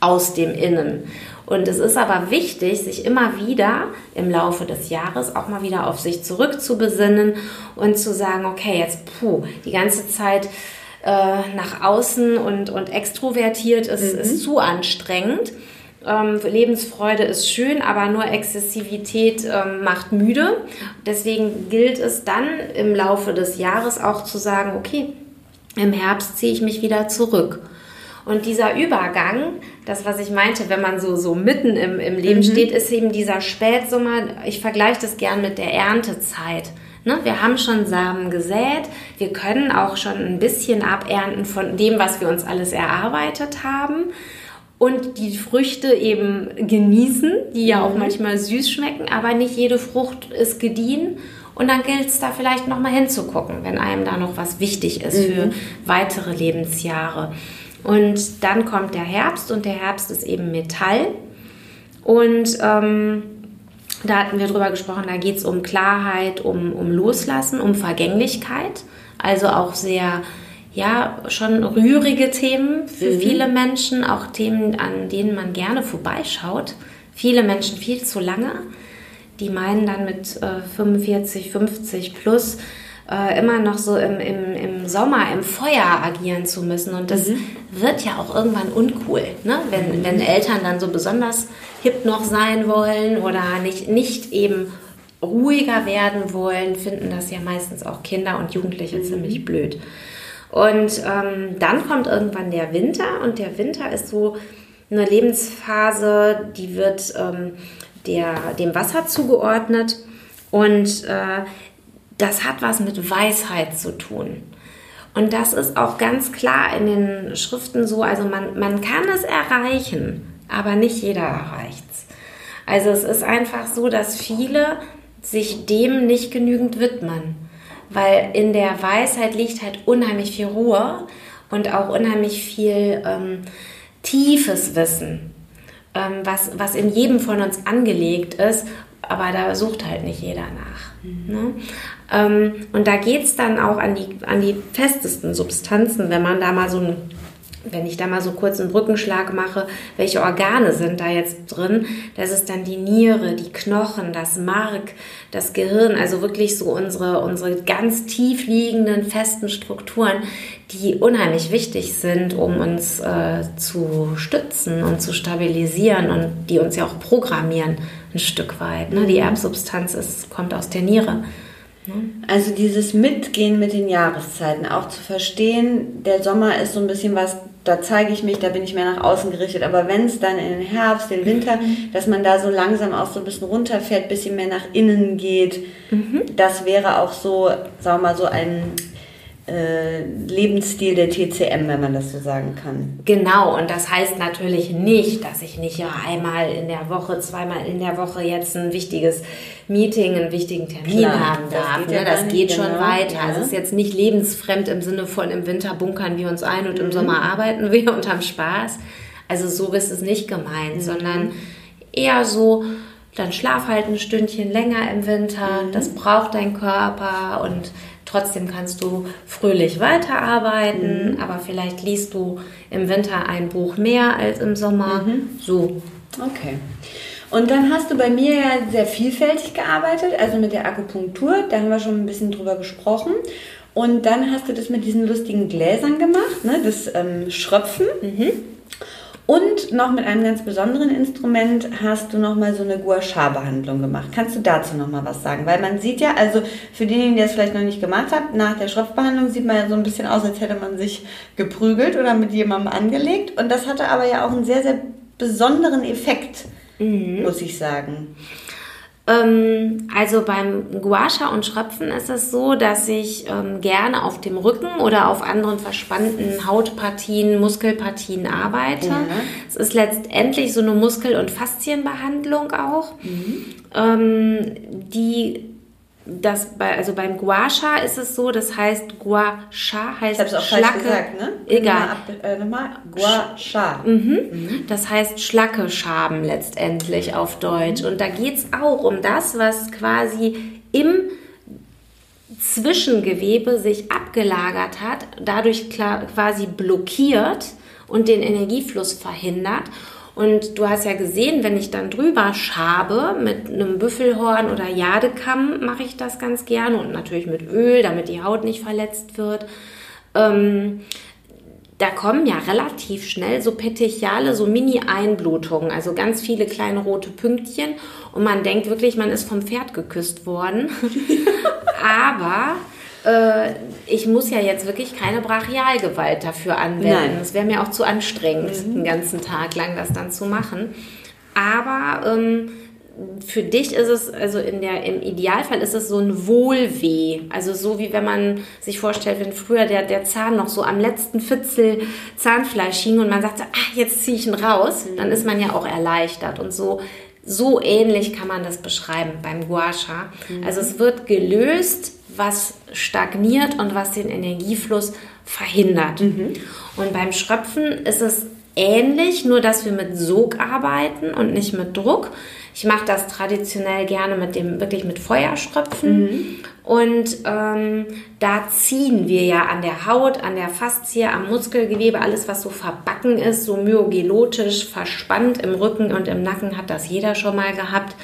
aus dem Innen. Und es ist aber wichtig, sich immer wieder im Laufe des Jahres auch mal wieder auf sich zurückzubesinnen und zu sagen, okay, jetzt puh, die ganze Zeit äh, nach außen und, und extrovertiert ist, mhm. ist zu anstrengend. Ähm, Lebensfreude ist schön, aber nur Exzessivität ähm, macht müde. Deswegen gilt es dann im Laufe des Jahres auch zu sagen, okay, Im Herbst ziehe ich mich wieder zurück. Und dieser Übergang, das, was ich meinte, wenn man so, so mitten im, im Leben mhm. steht, ist eben dieser Spätsommer. Ich vergleiche das gern mit der Erntezeit. Ne? Wir haben schon Samen gesät. Wir können auch schon ein bisschen abernten von dem, was wir uns alles erarbeitet haben. Und die Früchte eben genießen, die ja auch mhm. manchmal süß schmecken, aber nicht jede Frucht ist gediehen. Und dann gilt es da vielleicht nochmal hinzugucken, wenn einem da noch was wichtig ist mhm. für weitere Lebensjahre. Und dann kommt der Herbst und der Herbst ist eben Metall. Und ähm, da hatten wir drüber gesprochen, da geht es um Klarheit, um, um Loslassen, um Vergänglichkeit. Also auch sehr, ja, schon rührige Themen für mhm. viele Menschen, auch Themen, an denen man gerne vorbeischaut. Viele Menschen viel zu lange. Die meinen dann mit äh, 45, 50 plus, äh, immer noch so im, im, im Sommer, im Feuer agieren zu müssen. Und das mhm. wird ja auch irgendwann uncool, ne? wenn, mhm. wenn Eltern dann so besonders hip noch sein wollen oder nicht, nicht eben ruhiger werden wollen, finden das ja meistens auch Kinder und Jugendliche mhm. ziemlich blöd. Und ähm, dann kommt irgendwann der Winter und der Winter ist so eine Lebensphase, die wird ähm, der, dem Wasser zugeordnet und äh, das hat was mit Weisheit zu tun. Und das ist auch ganz klar in den Schriften so. Also man, man kann es erreichen, aber nicht jeder erreicht es. Also es ist einfach so, dass viele sich dem nicht genügend widmen. Weil in der Weisheit liegt halt unheimlich viel Ruhe und auch unheimlich viel ähm, tiefes Wissen, ähm, was, was in jedem von uns angelegt ist aber da sucht halt nicht jeder nach. Ne? Ähm, und da geht es dann auch an die, an die festesten Substanzen, wenn man da mal so ein wenn ich da mal so kurz einen Brückenschlag mache, welche Organe sind da jetzt drin? Das ist dann die Niere, die Knochen, das Mark, das Gehirn, also wirklich so unsere, unsere ganz tief liegenden festen Strukturen, die unheimlich wichtig sind, um uns äh, zu stützen und zu stabilisieren und die uns ja auch programmieren ein Stück weit. Ne? Die. Erbsubstanz ist, kommt aus der Niere. Also dieses Mitgehen mit den Jahreszeiten, auch zu verstehen, der Sommer ist so ein bisschen was, da zeige ich mich, da bin ich mehr nach außen gerichtet. Aber wenn es dann in den Herbst, den Winter, mhm. dass man da so langsam auch so ein bisschen runterfährt, ein bisschen mehr nach innen geht, mhm. das wäre auch so, sagen wir mal, so ein äh, Lebensstil der TCM, wenn man das so sagen kann. Genau, und das heißt natürlich nicht, dass ich nicht ja einmal in der Woche, zweimal in der Woche jetzt ein wichtiges Meeting, einen wichtigen Termin Klar, haben darf. Das geht, ne? das geht schon genau, weiter. Ja. Also es ist jetzt nicht lebensfremd im Sinne von im Winter bunkern wir uns ein und mhm. im Sommer arbeiten wir und haben Spaß. Also so ist es nicht gemeint, mhm. sondern eher so, dann schlaf halt ein Stündchen länger im Winter, mhm. das braucht dein Körper und Trotzdem kannst du fröhlich weiterarbeiten, mhm. aber vielleicht liest du im Winter ein Buch mehr als im Sommer. Mhm. So. Okay. Und dann hast du bei mir ja sehr vielfältig gearbeitet, also mit der Akupunktur, da haben wir schon ein bisschen drüber gesprochen. Und dann hast du das mit diesen lustigen Gläsern gemacht, ne? das ähm, Schröpfen. Mhm. Und noch mit einem ganz besonderen Instrument hast du noch mal so eine Gua Sha Behandlung gemacht. Kannst du dazu noch mal was sagen? Weil man sieht ja, also für diejenigen, die das vielleicht noch nicht gemacht haben, nach der Schropfbehandlung sieht man ja so ein bisschen aus, als hätte man sich geprügelt oder mit jemandem angelegt. Und das hatte aber ja auch einen sehr, sehr besonderen Effekt, mhm. muss ich sagen. Ähm, also beim Guasha und Schröpfen ist es so, dass ich ähm, gerne auf dem Rücken oder auf anderen verspannten Hautpartien, Muskelpartien arbeite. Ja. Es ist letztendlich so eine Muskel- und Faszienbehandlung auch, mhm. ähm, die das bei, also beim Gua Sha ist es so, das heißt Gua Sha heißt ich auch Schlacke. Gesagt, ne? Egal. Äh, nochmal, Gua Sha. Mhm. Mhm. Das heißt Schlacke Schaben letztendlich auf Deutsch. Und da geht es auch um das, was quasi im Zwischengewebe sich abgelagert hat, dadurch quasi blockiert und den Energiefluss verhindert. Und du hast ja gesehen, wenn ich dann drüber schabe mit einem Büffelhorn oder Jadekamm, mache ich das ganz gerne und natürlich mit Öl, damit die Haut nicht verletzt wird. Ähm, da kommen ja relativ schnell so Petechiale, so Mini-Einblutungen, also ganz viele kleine rote Pünktchen und man denkt wirklich, man ist vom Pferd geküsst worden. Aber äh, ich muss ja jetzt wirklich keine Brachialgewalt dafür anwenden. Es wäre mir auch zu anstrengend, mhm. den ganzen Tag lang das dann zu machen. Aber ähm, für dich ist es, also in der, im Idealfall ist es so ein Wohlweh. Also so wie wenn man sich vorstellt, wenn früher der, der Zahn noch so am letzten Fitzel Zahnfleisch hing und man sagte, ach, jetzt ziehe ich ihn raus, mhm. dann ist man ja auch erleichtert. Und so, so ähnlich kann man das beschreiben beim Gua Sha. Mhm. Also es wird gelöst, was stagniert und was den Energiefluss verhindert. Mhm. Und beim Schröpfen ist es ähnlich, nur dass wir mit Sog arbeiten und nicht mit Druck. Ich mache das traditionell gerne mit dem wirklich mit Feuerströpfen. Mhm. Und ähm, da ziehen wir ja an der Haut, an der Faszie, am Muskelgewebe, alles was so verbacken ist, so myogelotisch verspannt im Rücken und im Nacken, hat das jeder schon mal gehabt.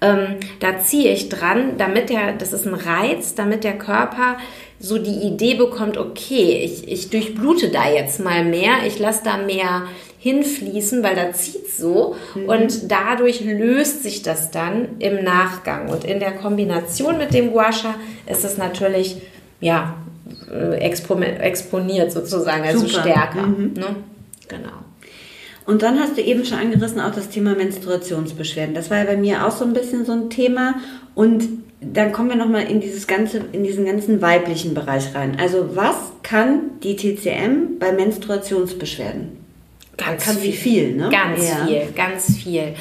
Ähm, da ziehe ich dran, damit der, das ist ein Reiz, damit der Körper so die Idee bekommt, okay, ich, ich durchblute da jetzt mal mehr, ich lasse da mehr hinfließen, weil da zieht so mhm. und dadurch löst sich das dann im Nachgang. Und in der Kombination mit dem Guasha ist es natürlich, ja, äh, exponiert sozusagen, also Super. stärker. Mhm. Ne? Genau. Und dann hast du eben schon angerissen auch das Thema Menstruationsbeschwerden. Das war ja bei mir auch so ein bisschen so ein Thema. Und dann kommen wir nochmal in dieses ganze, in diesen ganzen weiblichen Bereich rein. Also was kann die TCM bei Menstruationsbeschwerden? Ganz kann viel, viel ne? Ganz ja. viel, ganz viel.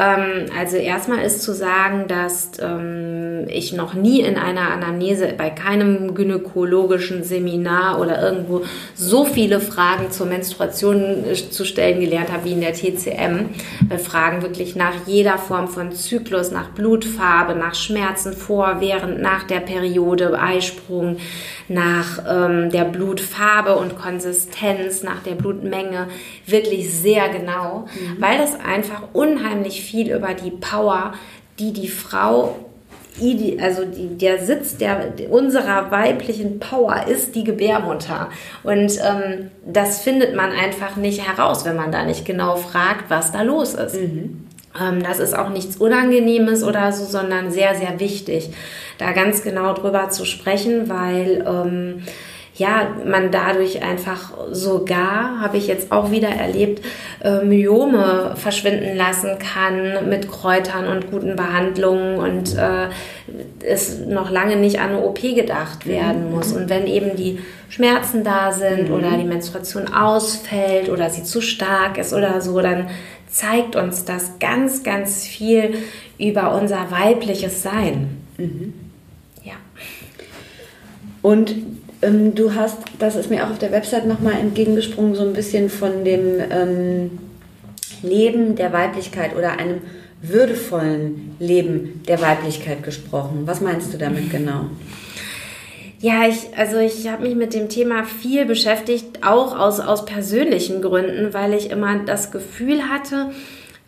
Ähm, also erstmal ist zu sagen, dass ähm, ich noch nie in einer Anamnese bei keinem gynäkologischen Seminar oder irgendwo so viele Fragen zur Menstruation äh, zu stellen gelernt habe wie in der TCM. Wir fragen wirklich nach jeder Form von Zyklus, nach Blutfarbe, nach Schmerzen vor, während, nach der Periode, Eisprung, nach ähm, der Blutfarbe und Konsistenz, nach der Blutmenge, wirklich sehr genau, mhm. weil das einfach unheimlich viel über die Power, die die Frau also die, der Sitz der, unserer weiblichen Power ist die Gebärmutter. Und ähm, das findet man einfach nicht heraus, wenn man da nicht genau fragt, was da los ist. Mhm. Ähm, das ist auch nichts Unangenehmes oder so, sondern sehr, sehr wichtig, da ganz genau drüber zu sprechen, weil ähm, ja, man dadurch einfach sogar, habe ich jetzt auch wieder erlebt, äh, Myome verschwinden lassen kann mit Kräutern und guten Behandlungen und äh, es noch lange nicht an eine OP gedacht werden mhm. muss. Und wenn eben die Schmerzen da sind mhm. oder die Menstruation ausfällt oder sie zu stark ist oder so, dann zeigt uns das ganz, ganz viel über unser weibliches Sein. Mhm. Ja. Und ähm, du hast, das ist mir auch auf der Website nochmal entgegengesprungen, so ein bisschen von dem ähm, Leben der Weiblichkeit oder einem würdevollen Leben der Weiblichkeit gesprochen. Was meinst du damit genau? Ja, ich, also ich habe mich mit dem Thema viel beschäftigt, auch aus, aus persönlichen Gründen, weil ich immer das Gefühl hatte,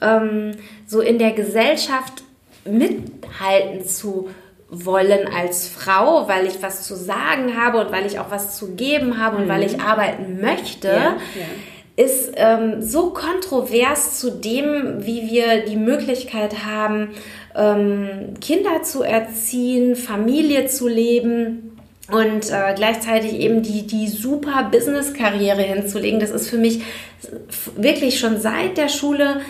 ähm, so in der Gesellschaft mithalten zu wollen als Frau, weil ich was zu sagen habe und weil ich auch was zu geben habe und mhm. weil ich arbeiten möchte, ja, ja. ist ähm, so kontrovers zu dem, wie wir die Möglichkeit haben, ähm, Kinder zu erziehen, Familie zu leben und äh, gleichzeitig eben die, die super Business-Karriere hinzulegen. Das ist für mich wirklich schon seit der Schule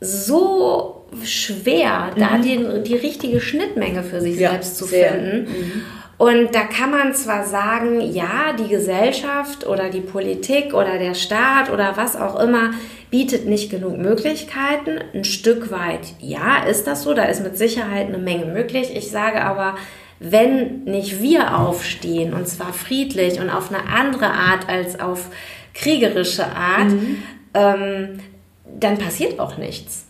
so schwer, mhm. da die, die richtige Schnittmenge für sich ja, selbst zu sehr. finden. Mhm. Und da kann man zwar sagen, ja, die Gesellschaft oder die Politik oder der Staat oder was auch immer bietet nicht genug Möglichkeiten. Ein Stück weit, ja, ist das so. Da ist mit Sicherheit eine Menge möglich. Ich sage aber, wenn nicht wir aufstehen, und zwar friedlich und auf eine andere Art als auf kriegerische Art, mhm. ähm, dann passiert auch nichts.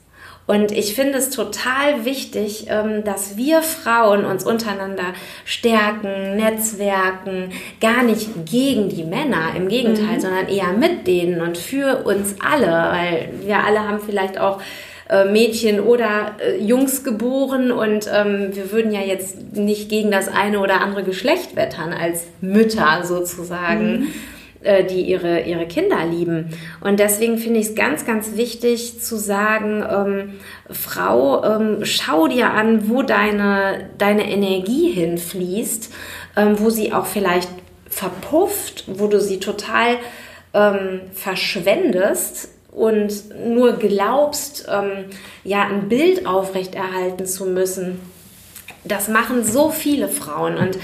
Und ich finde es total wichtig, ähm, dass wir Frauen uns untereinander stärken, netzwerken, gar nicht gegen die Männer, im Gegenteil, mhm. sondern eher mit denen und für uns alle, weil wir alle haben vielleicht auch äh, Mädchen oder äh, Jungs geboren und ähm, wir würden ja jetzt nicht gegen das eine oder andere Geschlecht wettern als Mütter sozusagen. Mhm äh, die ihre, ihre Kinder lieben. Und deswegen finde ich es ganz, ganz wichtig zu sagen, ähm, Frau, ähm, schau dir an, wo deine, deine Energie hinfließt. ähm, wo sie auch vielleicht verpufft, wo du sie total ähm, verschwendest und nur glaubst, ähm, ja, ein Bild aufrechterhalten zu müssen. Das machen so viele Frauen und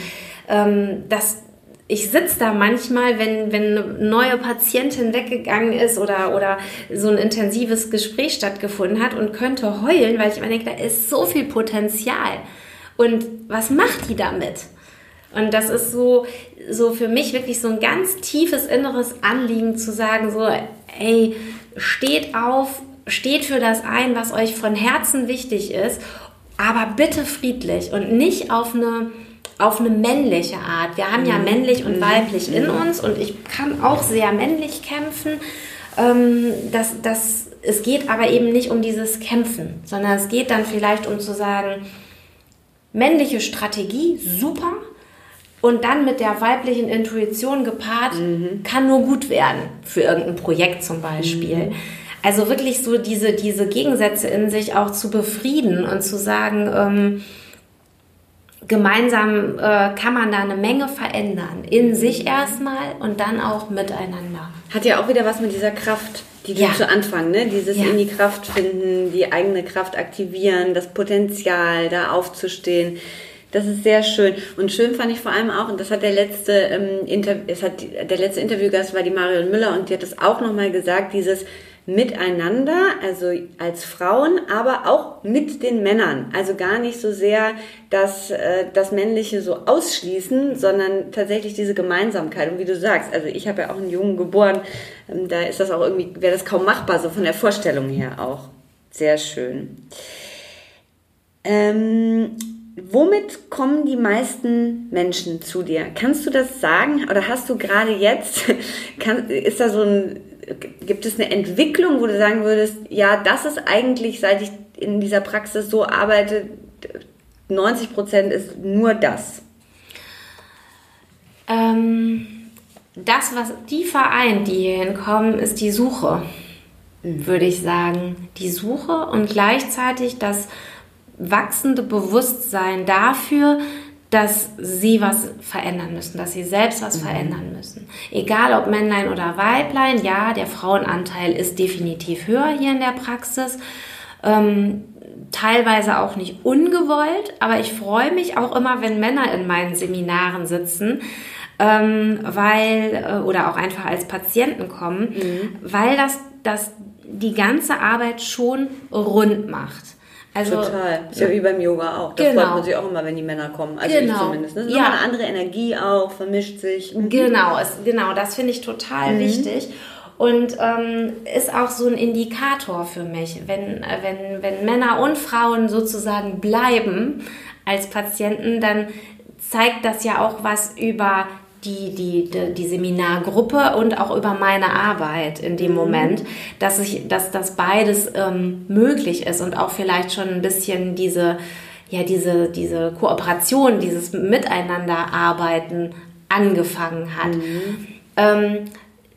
ähm, das, ich sitze da manchmal, wenn, wenn eine neue Patientin weggegangen ist oder, oder so ein intensives Gespräch stattgefunden hat und könnte heulen, weil ich immer denke, da ist so viel Potenzial. Und was macht die damit? Und das ist so, so für mich wirklich so ein ganz tiefes inneres Anliegen zu sagen, so, ey, steht auf, steht für das ein, was euch von Herzen wichtig ist, aber bitte friedlich und nicht auf eine, auf eine männliche Art. Wir haben ja mhm. männlich und mhm. weiblich in mhm. uns und ich kann auch sehr männlich kämpfen. Ähm, das, das, es geht aber eben nicht um dieses Kämpfen, sondern es geht dann vielleicht um zu sagen, männliche Strategie, super, und dann mit der weiblichen Intuition gepaart, mhm. kann nur gut werden für irgendein Projekt zum Beispiel. Mhm. Also wirklich so diese, diese Gegensätze in sich auch zu befrieden und zu sagen, ähm, gemeinsam äh, kann man da eine Menge verändern. In sich erstmal und dann auch miteinander. Hat ja auch wieder was mit dieser Kraft, die du ja. zu Anfang, ne? Dieses ja. in die Kraft finden, die eigene Kraft aktivieren, das Potenzial, da aufzustehen das ist sehr schön. Und schön fand ich vor allem auch, und das hat der letzte, ähm, Inter es hat der letzte Interviewgast war die Marion Müller und die hat das auch nochmal gesagt, dieses Miteinander, also als Frauen, aber auch mit den Männern. Also gar nicht so sehr das, äh, das Männliche so ausschließen, sondern tatsächlich diese Gemeinsamkeit. Und wie du sagst, also ich habe ja auch einen Jungen geboren, ähm, da ist das auch irgendwie, wäre das kaum machbar, so von der Vorstellung her auch. Sehr schön. Ähm, Womit kommen die meisten Menschen zu dir? Kannst du das sagen oder hast du gerade jetzt, kann, ist da so ein, gibt es eine Entwicklung, wo du sagen würdest, ja, das ist eigentlich, seit ich in dieser Praxis so arbeite, 90 Prozent ist nur das? Ähm, das, was die vereint, die hier hinkommen, ist die Suche, mhm. würde ich sagen. Die Suche und gleichzeitig das wachsende Bewusstsein dafür, dass sie was verändern müssen, dass sie selbst was mhm. verändern müssen. Egal ob Männlein oder Weiblein, ja, der Frauenanteil ist definitiv höher hier in der Praxis. Ähm, teilweise auch nicht ungewollt, aber ich freue mich auch immer, wenn Männer in meinen Seminaren sitzen, ähm, weil, äh, oder auch einfach als Patienten kommen, mhm. weil das, das die ganze Arbeit schon rund macht. Also, Total. Ist ja wie beim Yoga auch. Da genau. freut man sich auch immer, wenn die Männer kommen. Also genau. ich zumindest. Das ist ja. eine andere Energie auch, vermischt sich. Mhm. Genau, es, genau, das finde ich total mhm. wichtig. Und ähm, ist auch so ein Indikator für mich, wenn, äh, wenn, wenn Männer und Frauen sozusagen bleiben als Patienten, dann zeigt das ja auch was über die, die, die, die, Seminargruppe und auch über meine Arbeit in dem mhm. Moment, dass, ich, dass das beides ähm, möglich ist und auch vielleicht schon ein bisschen diese, ja, diese, diese Kooperation, dieses Miteinanderarbeiten angefangen hat. Mhm. Ähm,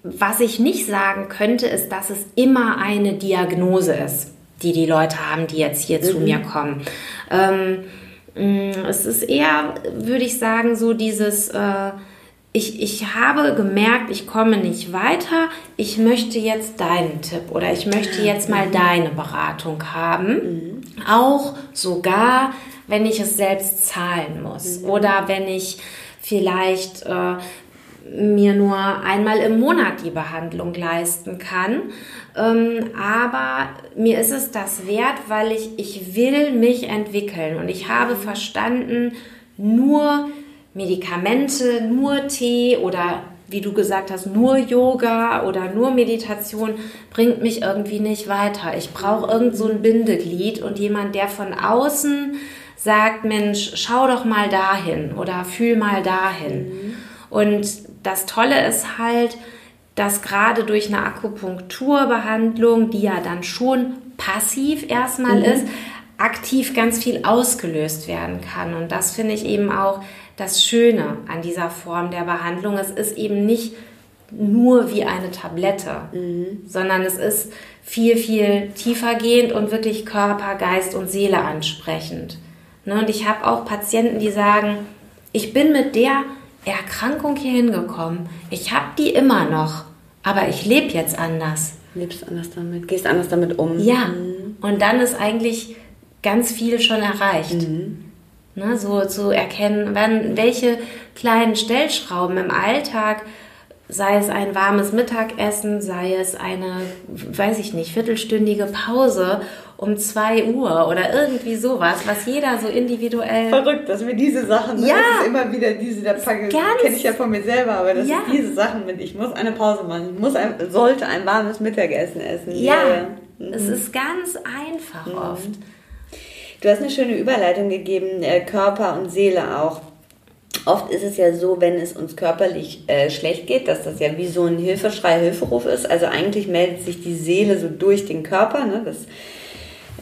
was ich nicht sagen könnte, ist, dass es immer eine Diagnose ist, die die Leute haben, die jetzt hier mhm. zu mir kommen. Ähm, mm, es ist eher, würde ich sagen, so dieses... Äh, ich, ich habe gemerkt, ich komme nicht weiter, ich möchte jetzt deinen Tipp oder ich möchte jetzt mal mhm. deine Beratung haben. Mhm. Auch sogar, wenn ich es selbst zahlen muss mhm. oder wenn ich vielleicht äh, mir nur einmal im Monat die Behandlung leisten kann. Ähm, aber mir ist es das wert, weil ich, ich will mich entwickeln und ich habe mhm. verstanden, nur Medikamente, nur Tee oder wie du gesagt hast, nur Yoga oder nur Meditation bringt mich irgendwie nicht weiter. Ich brauche irgend so ein Bindeglied und jemand, der von außen sagt, Mensch, schau doch mal dahin oder fühl mal dahin. Mhm. Und das Tolle ist halt, dass gerade durch eine Akupunkturbehandlung, die ja dann schon passiv erstmal mhm. ist, aktiv ganz viel ausgelöst werden kann. Und das finde ich eben auch das Schöne an dieser Form der Behandlung. Es ist eben nicht nur wie eine Tablette, mhm. sondern es ist viel, viel tiefer gehend und wirklich Körper, Geist und Seele ansprechend. Ne? Und ich habe auch Patienten, die sagen, ich bin mit der Erkrankung hier hingekommen. Ich habe die immer noch, aber ich lebe jetzt anders. Lebst anders damit, gehst anders damit um. Ja, mhm. und dann ist eigentlich ganz viel schon erreicht. Mhm. Ne, so zu erkennen, wann, welche kleinen Stellschrauben im Alltag sei es ein warmes Mittagessen, sei es eine, weiß ich nicht, viertelstündige Pause um 2 Uhr oder irgendwie sowas, was jeder so individuell. Verrückt, dass wir diese Sachen, ne, ja, das ist immer wieder diese, da kenne ich ja von mir selber, aber das ja. ist diese Sachen mit, ich muss eine Pause machen, ich muss ein, sollte ein warmes Mittagessen essen. Ja, ja. Mhm. es ist ganz einfach mhm. oft. Du hast eine schöne Überleitung gegeben, äh, Körper und Seele auch. Oft ist es ja so, wenn es uns körperlich äh, schlecht geht, dass das ja wie so ein Hilfeschrei, Hilferuf ist. Also eigentlich meldet sich die Seele so durch den Körper. Ne? Das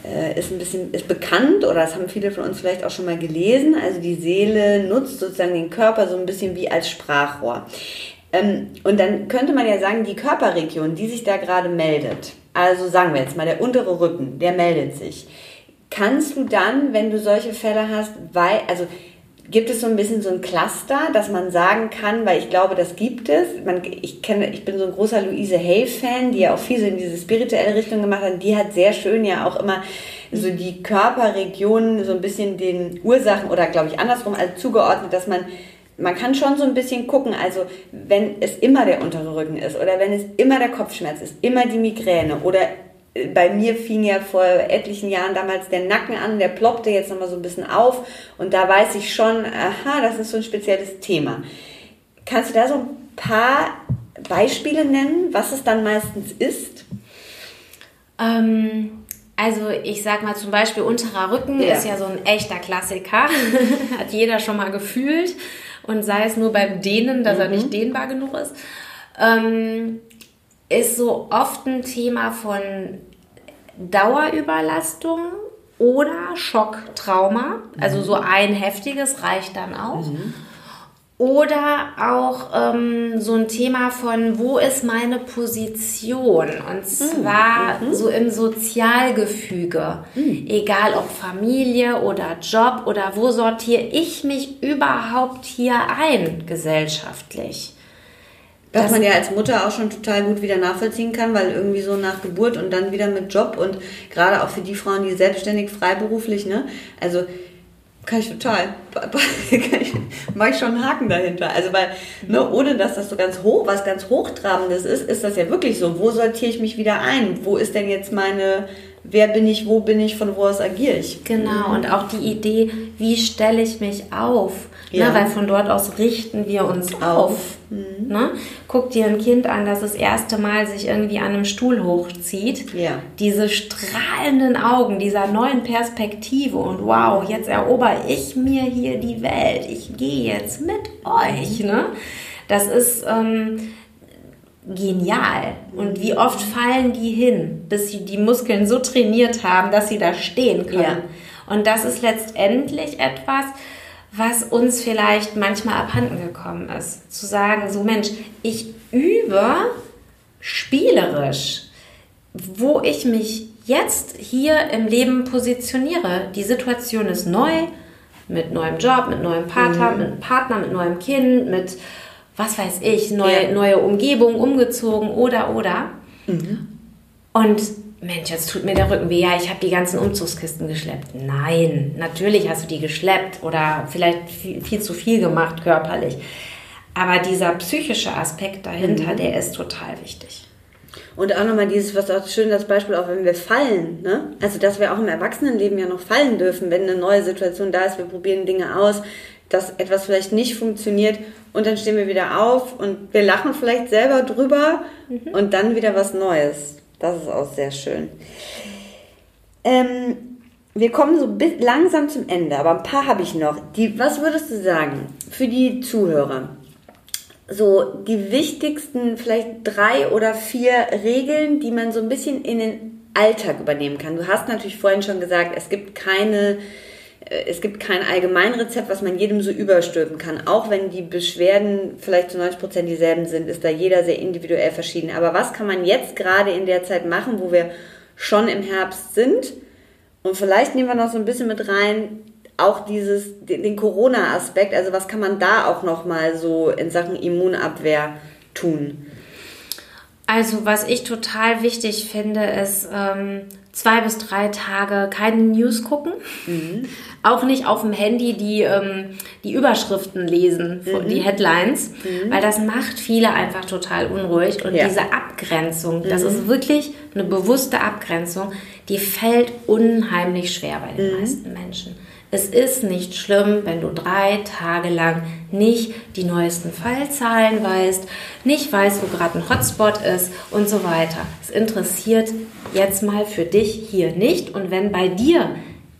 äh, ist ein bisschen ist bekannt oder das haben viele von uns vielleicht auch schon mal gelesen. Also die Seele nutzt sozusagen den Körper so ein bisschen wie als Sprachrohr. Ähm, und dann könnte man ja sagen, die Körperregion, die sich da gerade meldet, also sagen wir jetzt mal der untere Rücken, der meldet sich. Kannst du dann, wenn du solche Fälle hast, weil, also Gibt es so ein bisschen so ein Cluster, dass man sagen kann, weil ich glaube, das gibt es. Man, ich, kenne, ich bin so ein großer Louise Hay-Fan, die ja auch viel so in diese spirituelle Richtung gemacht hat. Die hat sehr schön ja auch immer so die Körperregionen so ein bisschen den Ursachen oder glaube ich andersrum also zugeordnet, dass man man kann schon so ein bisschen gucken, also wenn es immer der untere Rücken ist oder wenn es immer der Kopfschmerz ist, immer die Migräne oder bei mir fing ja vor etlichen Jahren damals der Nacken an, der ploppte jetzt nochmal so ein bisschen auf und da weiß ich schon, aha, das ist so ein spezielles Thema. Kannst du da so ein paar Beispiele nennen, was es dann meistens ist? Ähm, also ich sag mal zum Beispiel unterer Rücken ja. ist ja so ein echter Klassiker, hat jeder schon mal gefühlt und sei es nur beim Dehnen, dass mhm. er nicht dehnbar genug ist. Ähm, ist so oft ein Thema von Dauerüberlastung oder Schocktrauma. Also so ein heftiges reicht dann auch. Mhm. Oder auch ähm, so ein Thema von, wo ist meine Position? Und zwar mhm. so im Sozialgefüge. Mhm. Egal ob Familie oder Job oder wo sortiere ich mich überhaupt hier ein gesellschaftlich? Was man ja als Mutter auch schon total gut wieder nachvollziehen kann, weil irgendwie so nach Geburt und dann wieder mit Job und gerade auch für die Frauen, die selbstständig, freiberuflich, ne? Also kann ich total, kann ich, mache ich schon einen Haken dahinter. Also weil, ne, ohne dass das so ganz hoch, was ganz Hochtrabendes ist, ist das ja wirklich so. Wo sortiere ich mich wieder ein? Wo ist denn jetzt meine, wer bin ich, wo bin ich, von wo aus agiere ich? Genau, und auch die Idee, wie stelle ich mich auf? Ne, ja. Ne, weil von dort aus richten wir uns auf. auf. Mhm. Ne? Guck dir ein Kind an, das das erste Mal sich irgendwie an einem Stuhl hochzieht. Ja. Diese strahlenden Augen, dieser neuen Perspektive und wow, jetzt erober ich mir hier die Welt. Ich gehe jetzt mit euch. Ne? Das ist ähm, genial. Und wie oft fallen die hin, bis sie die Muskeln so trainiert haben, dass sie da stehen können. Ja. Und das ist letztendlich etwas, was uns vielleicht manchmal abhanden gekommen ist. Zu sagen, so Mensch, ich übe spielerisch, wo ich mich jetzt hier im Leben positioniere. Die Situation ist neu, mit neuem Job, mit neuem Partner, mhm. mit Partner, mit neuem Kind, mit was weiß ich, neue, ja. neue Umgebung, umgezogen oder oder. Mhm. Und Mensch, jetzt tut mir der Rücken weh. Ja, ich habe die ganzen Umzugskisten geschleppt. Nein, natürlich hast du die geschleppt oder vielleicht viel, viel zu viel gemacht körperlich. Aber dieser psychische Aspekt dahinter, mhm. der ist total wichtig. Und auch nochmal dieses, was auch schön das Beispiel, auch wenn wir fallen, ne? Also, dass wir auch im Erwachsenenleben ja noch fallen dürfen, wenn eine neue Situation da ist, wir probieren Dinge aus, dass etwas vielleicht nicht funktioniert und dann stehen wir wieder auf und wir lachen vielleicht selber drüber mhm. und dann wieder was Neues. Das ist auch sehr schön. Ähm, wir kommen so langsam zum Ende, aber ein paar habe ich noch. Die, was würdest du sagen für die Zuhörer? So die wichtigsten, vielleicht drei oder vier Regeln, die man so ein bisschen in den Alltag übernehmen kann. Du hast natürlich vorhin schon gesagt, es gibt keine es gibt kein Allgemeinrezept, was man jedem so überstülpen kann. Auch wenn die Beschwerden vielleicht zu 90 Prozent dieselben sind, ist da jeder sehr individuell verschieden. Aber was kann man jetzt gerade in der Zeit machen, wo wir schon im Herbst sind? Und vielleicht nehmen wir noch so ein bisschen mit rein, auch dieses, den, den Corona-Aspekt, also was kann man da auch nochmal so in Sachen Immunabwehr tun? Also was ich total wichtig finde, ist ähm, zwei bis drei Tage keine News gucken. Mhm. Auch nicht auf dem Handy die, ähm, die Überschriften lesen, mhm. die Headlines, mhm. weil das macht viele einfach total unruhig. Und ja. diese Abgrenzung, das ist mhm. wirklich eine bewusste Abgrenzung, die fällt unheimlich schwer bei den mhm. meisten Menschen. Es ist nicht schlimm, wenn du drei Tage lang nicht die neuesten Fallzahlen weißt, nicht weißt, wo gerade ein Hotspot ist und so weiter. Es interessiert jetzt mal für dich hier nicht. Und wenn bei dir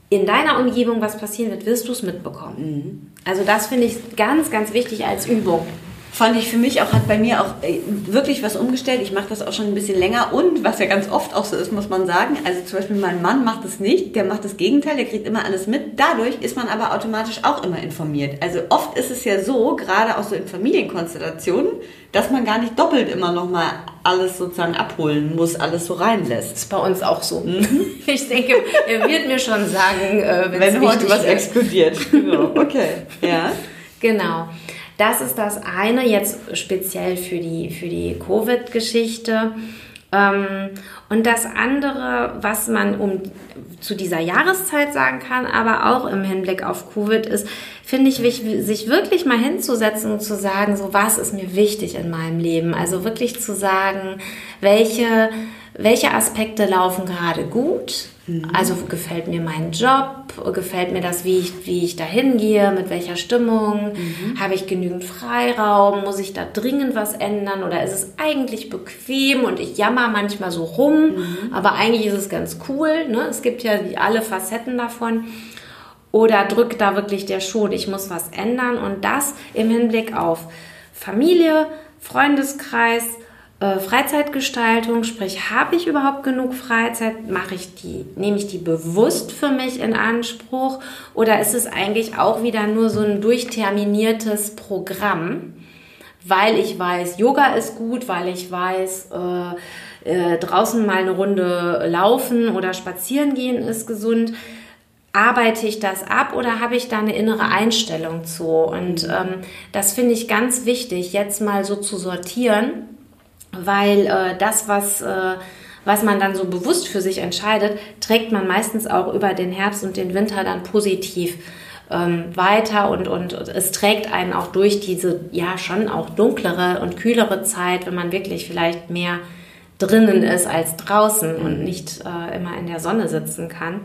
in deiner Umgebung was passieren wird, wirst du es mitbekommen. Mhm. Also das finde ich ganz, ganz wichtig als Übung fand ich für mich auch, hat bei mir auch äh, wirklich was umgestellt. Ich mache das auch schon ein bisschen länger und was ja ganz oft auch so ist, muss man sagen. Also zum Beispiel mein Mann macht es nicht, der macht das Gegenteil, der kriegt immer alles mit. Dadurch ist man aber automatisch auch immer informiert. Also oft ist es ja so, gerade auch so in Familienkonstellationen, dass man gar nicht doppelt immer nochmal alles sozusagen abholen muss, alles so reinlässt. Das ist bei uns auch so. Mhm. Ich denke, er wird mir schon sagen, äh, wenn heute was explodiert. Genau. Okay, ja. Genau. Das ist das eine, jetzt speziell für die, für die Covid-Geschichte. Ähm, und das andere, was man um zu dieser Jahreszeit sagen kann, aber auch im Hinblick auf Covid ist, finde ich, sich wirklich mal hinzusetzen und zu sagen, so was ist mir wichtig in meinem Leben. Also wirklich zu sagen, welche, welche Aspekte laufen gerade gut, Mhm. Also gefällt mir mein Job, gefällt mir das, wie ich, wie ich da hingehe, mit welcher Stimmung, mhm. habe ich genügend Freiraum, muss ich da dringend was ändern oder ist es eigentlich bequem und ich jammer manchmal so rum, mhm. aber eigentlich ist es ganz cool. Ne? Es gibt ja alle Facetten davon. Oder drückt da wirklich der Schuh, ich muss was ändern und das im Hinblick auf Familie, Freundeskreis, äh, Freizeitgestaltung, sprich, habe ich überhaupt genug Freizeit? Mache ich die, nehme ich die bewusst für mich in Anspruch? Oder ist es eigentlich auch wieder nur so ein durchterminiertes Programm? Weil ich weiß, Yoga ist gut, weil ich weiß, äh, äh, draußen mal eine Runde laufen oder spazieren gehen ist gesund arbeite ich das ab oder habe ich da eine innere Einstellung zu? Und ähm, das finde ich ganz wichtig, jetzt mal so zu sortieren weil äh, das, was, äh, was man dann so bewusst für sich entscheidet, trägt man meistens auch über den Herbst und den Winter dann positiv ähm, weiter und, und es trägt einen auch durch diese ja schon auch dunklere und kühlere Zeit, wenn man wirklich vielleicht mehr drinnen ist als draußen und nicht äh, immer in der Sonne sitzen kann.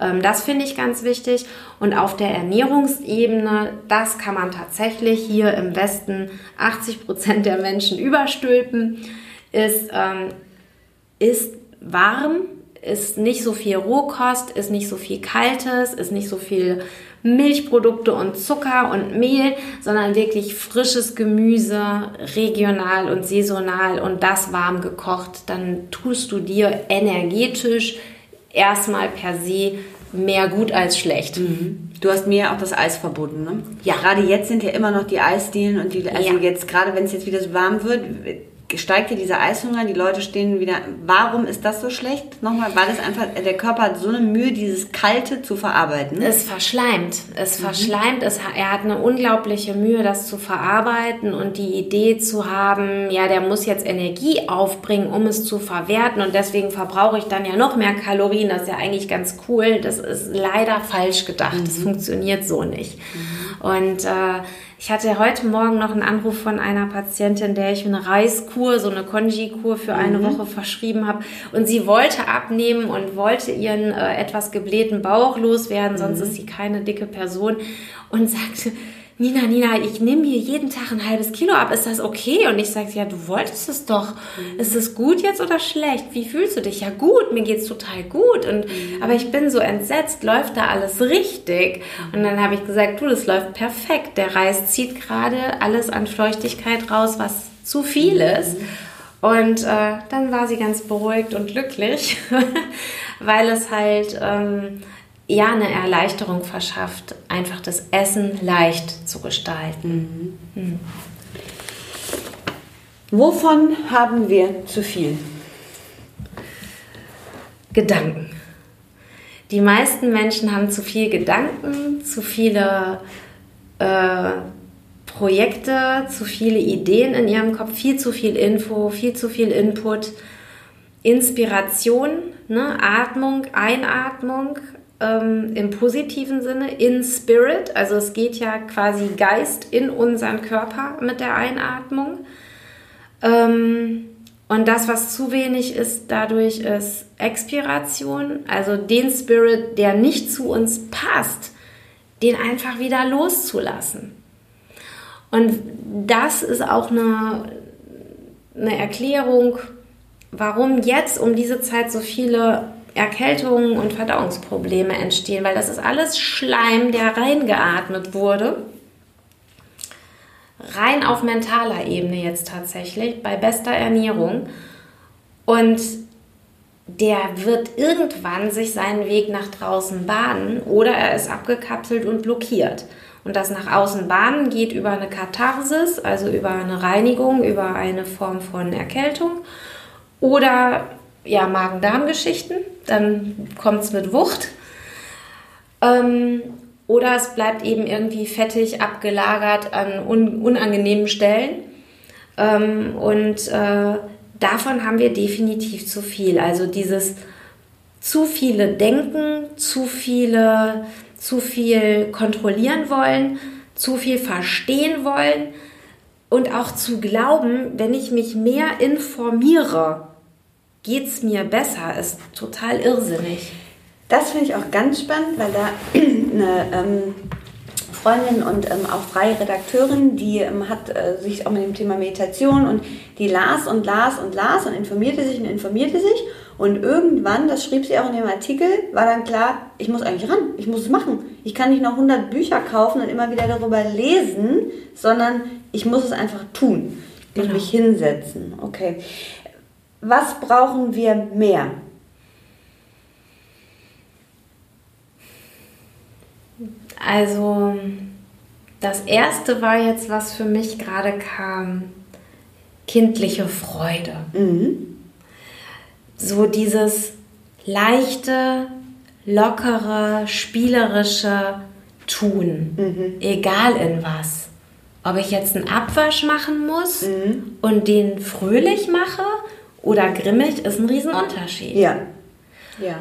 Ähm, das finde ich ganz wichtig. Und auf der Ernährungsebene, das kann man tatsächlich hier im Westen 80 Prozent der Menschen überstülpen, ist, ähm, ist warm, ist nicht so viel Rohkost, ist nicht so viel Kaltes, ist nicht so viel Milchprodukte und Zucker und Mehl, sondern wirklich frisches Gemüse, regional und saisonal und das warm gekocht. Dann tust du dir energetisch erstmal per se mehr gut als schlecht. Mhm. Du hast mir ja auch das Eis verboten, ne? Ja. Gerade jetzt sind ja immer noch die Eisdielen und die, also ja. jetzt gerade wenn es jetzt wieder so warm wird, steigt hier dieser Eishunger, die Leute stehen wieder. Warum ist das so schlecht? Nochmal, weil es einfach, der Körper hat so eine Mühe, dieses Kalte zu verarbeiten. Es verschleimt. Es mhm. verschleimt. Es, er hat eine unglaubliche Mühe, das zu verarbeiten und die Idee zu haben, ja, der muss jetzt Energie aufbringen, um es zu verwerten und deswegen verbrauche ich dann ja noch mehr Kalorien. Das ist ja eigentlich ganz cool. Das ist leider falsch gedacht. Mhm. Das funktioniert so nicht. Mhm. Und äh, ich hatte heute Morgen noch einen Anruf von einer Patientin, der ich eine Reiskur, so eine Konji-Kur für eine mhm. Woche verschrieben habe. Und sie wollte abnehmen und wollte ihren äh, etwas geblähten Bauch loswerden, sonst mhm. ist sie keine dicke Person. Und sagte, Nina, Nina, ich nehme hier jeden Tag ein halbes Kilo ab. Ist das okay? Und ich sage, ja, du wolltest es doch. Mhm. Ist es gut jetzt oder schlecht? Wie fühlst du dich? Ja, gut, mir geht's total gut. Und, mhm. Aber ich bin so entsetzt. Läuft da alles richtig? Und dann habe ich gesagt, du, das läuft perfekt. Der Reis zieht gerade alles an Feuchtigkeit raus, was zu viel mhm. ist. Und äh, dann war sie ganz beruhigt und glücklich, weil es halt ähm, ja eine Erleichterung verschafft, einfach das Essen leicht zu gestalten. Mhm. Mhm. Wovon haben wir zu viel? Gedanken. Die meisten Menschen haben zu viel Gedanken, zu viele äh, Projekte, zu viele Ideen in ihrem Kopf, viel zu viel Info, viel zu viel Input, Inspiration, ne? Atmung, Einatmung ähm, im positiven Sinne, in Spirit, also es geht ja quasi Geist in unseren Körper mit der Einatmung. Ähm, und das, was zu wenig ist, dadurch ist Expiration, also den Spirit, der nicht zu uns passt, den einfach wieder loszulassen. Und das ist auch eine, eine Erklärung, warum jetzt um diese Zeit so viele Erkältungen und Verdauungsprobleme entstehen, weil das ist alles Schleim, der reingeatmet wurde rein auf mentaler Ebene jetzt tatsächlich, bei bester Ernährung. Und der wird irgendwann sich seinen Weg nach draußen bahnen oder er ist abgekapselt und blockiert. Und das nach außen bahnen geht über eine Katharsis, also über eine Reinigung, über eine Form von Erkältung oder ja, Magen-Darm-Geschichten. Dann kommt es mit Wucht. Ähm, oder es bleibt eben irgendwie fettig abgelagert an un unangenehmen Stellen. Ähm, und äh, davon haben wir definitiv zu viel. Also dieses zu viele Denken, zu viele, zu viel kontrollieren wollen, zu viel verstehen wollen und auch zu glauben, wenn ich mich mehr informiere, geht es mir besser, ist total irrsinnig. Das finde ich auch ganz spannend, weil da eine ähm, Freundin und ähm, auch freie Redakteurin, die ähm, hat äh, sich auch mit dem Thema Meditation und die las und las und las und informierte sich und informierte sich. Und irgendwann, das schrieb sie auch in dem Artikel, war dann klar, ich muss eigentlich ran, ich muss es machen. Ich kann nicht noch 100 Bücher kaufen und immer wieder darüber lesen, sondern ich muss es einfach tun. Ich muss genau. mich hinsetzen. Okay. Was brauchen wir mehr? Also das erste war jetzt, was für mich gerade kam, kindliche Freude. Mhm. So dieses leichte, lockere, spielerische Tun, mhm. egal in was. Ob ich jetzt einen Abwasch machen muss mhm. und den fröhlich mache oder grimmig, ist ein Riesenunterschied. Ja. Ja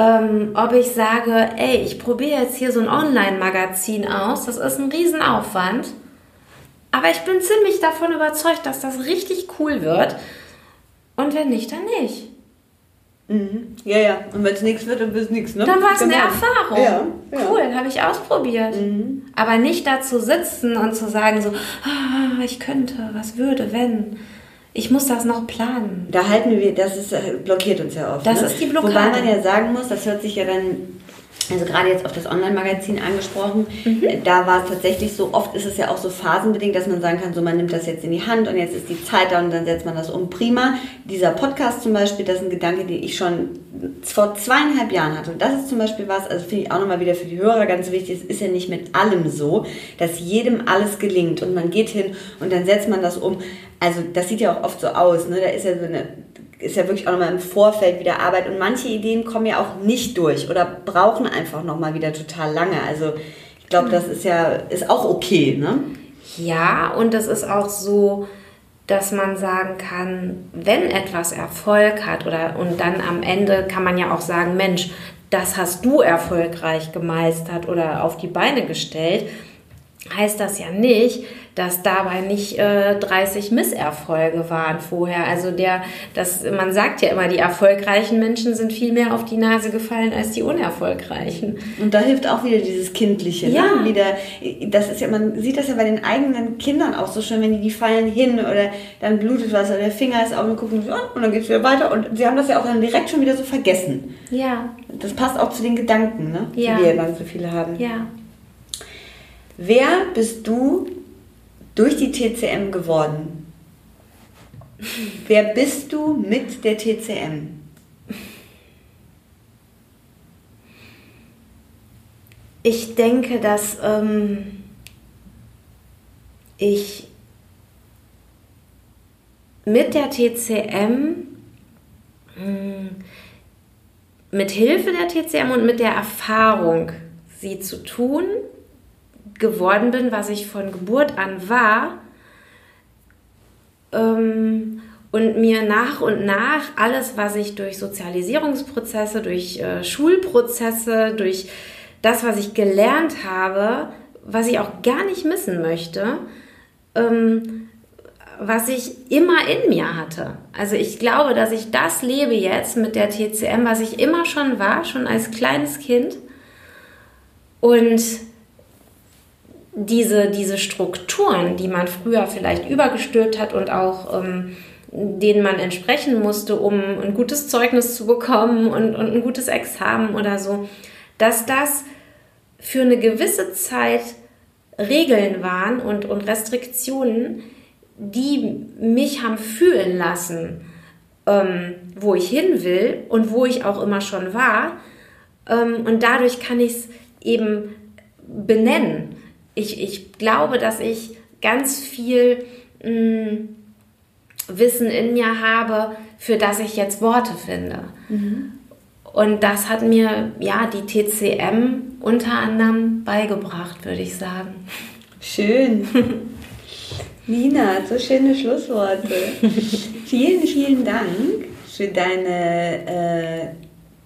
ähm, ob ich sage, ey, ich probiere jetzt hier so ein Online-Magazin aus, das ist ein Riesenaufwand, aber ich bin ziemlich davon überzeugt, dass das richtig cool wird. Und wenn nicht, dann nicht. Mhm. Ja, ja. Und wenn es nichts wird, dann wird es nichts, ne? Dann war es eine genau. Erfahrung. Ja, ja. Cool, habe ich ausprobiert. Mhm. Aber nicht dazu sitzen und zu sagen so, ah, ich könnte, was würde, wenn ich muss das noch planen. Da halten wir, das ist, äh, blockiert uns ja oft. Das ne? ist die Blockade. Wobei man ja sagen muss, das hört sich ja dann also gerade jetzt auf das Online-Magazin angesprochen, mhm. da war es tatsächlich so, oft ist es ja auch so phasenbedingt, dass man sagen kann, so man nimmt das jetzt in die Hand und jetzt ist die Zeit da und dann setzt man das um. Prima. Dieser Podcast zum Beispiel, das ist ein Gedanke, den ich schon vor zweieinhalb Jahren hatte. Und das ist zum Beispiel was, also finde ich auch nochmal wieder für die Hörer ganz wichtig, es ist ja nicht mit allem so, dass jedem alles gelingt und man geht hin und dann setzt man das um. Also das sieht ja auch oft so aus, ne? da ist ja so eine ist ja wirklich auch nochmal im Vorfeld wieder Arbeit und manche Ideen kommen ja auch nicht durch oder brauchen einfach nochmal wieder total lange. Also ich glaube, das ist ja ist auch okay, ne? Ja, und das ist auch so, dass man sagen kann, wenn etwas Erfolg hat oder und dann am Ende kann man ja auch sagen, Mensch, das hast du erfolgreich gemeistert oder auf die Beine gestellt, heißt das ja nicht, dass dabei nicht äh, 30 Misserfolge waren vorher. Also der, das, man sagt ja immer, die erfolgreichen Menschen sind viel mehr auf die Nase gefallen als die unerfolgreichen. Und da hilft auch wieder dieses Kindliche. Ne? Ja. Ne? Wieder, das ist ja, man sieht das ja bei den eigenen Kindern auch so schön, wenn die, die fallen hin oder dann blutet was oder der Finger ist auf und gucken so, und dann geht es wieder weiter. Und sie haben das ja auch dann direkt schon wieder so vergessen. Ja. Das passt auch zu den Gedanken, ne? Ja. die wir dann so viele haben. Ja. Wer bist du durch die TCM geworden? Wer bist du mit der TCM? Ich denke, dass ähm, ich mit der TCM hm, mit Hilfe der TCM und mit der Erfahrung, sie zu tun, geworden bin, was ich von Geburt an war. Ähm, und mir nach und nach alles, was ich durch Sozialisierungsprozesse, durch äh, Schulprozesse, durch das, was ich gelernt habe, was ich auch gar nicht missen möchte, ähm, was ich immer in mir hatte. Also ich glaube, dass ich das lebe jetzt mit der TCM, was ich immer schon war, schon als kleines Kind. Und diese, diese Strukturen, die man früher vielleicht übergestülpt hat und auch ähm, denen man entsprechen musste, um ein gutes Zeugnis zu bekommen und, und ein gutes Examen oder so, dass das für eine gewisse Zeit Regeln waren und, und Restriktionen, die mich haben fühlen lassen, ähm, wo ich hin will und wo ich auch immer schon war. Ähm, und dadurch kann ich es eben benennen. Ich, ich glaube, dass ich ganz viel mh, mm, Wissen in mir habe, für das ich jetzt Worte finde. Mhm. Und das hat mir ja die TCM unter anderem beigebracht, würde ich sagen. Schön. Nina, so schöne Schlussworte. vielen, vielen Dank für deine äh,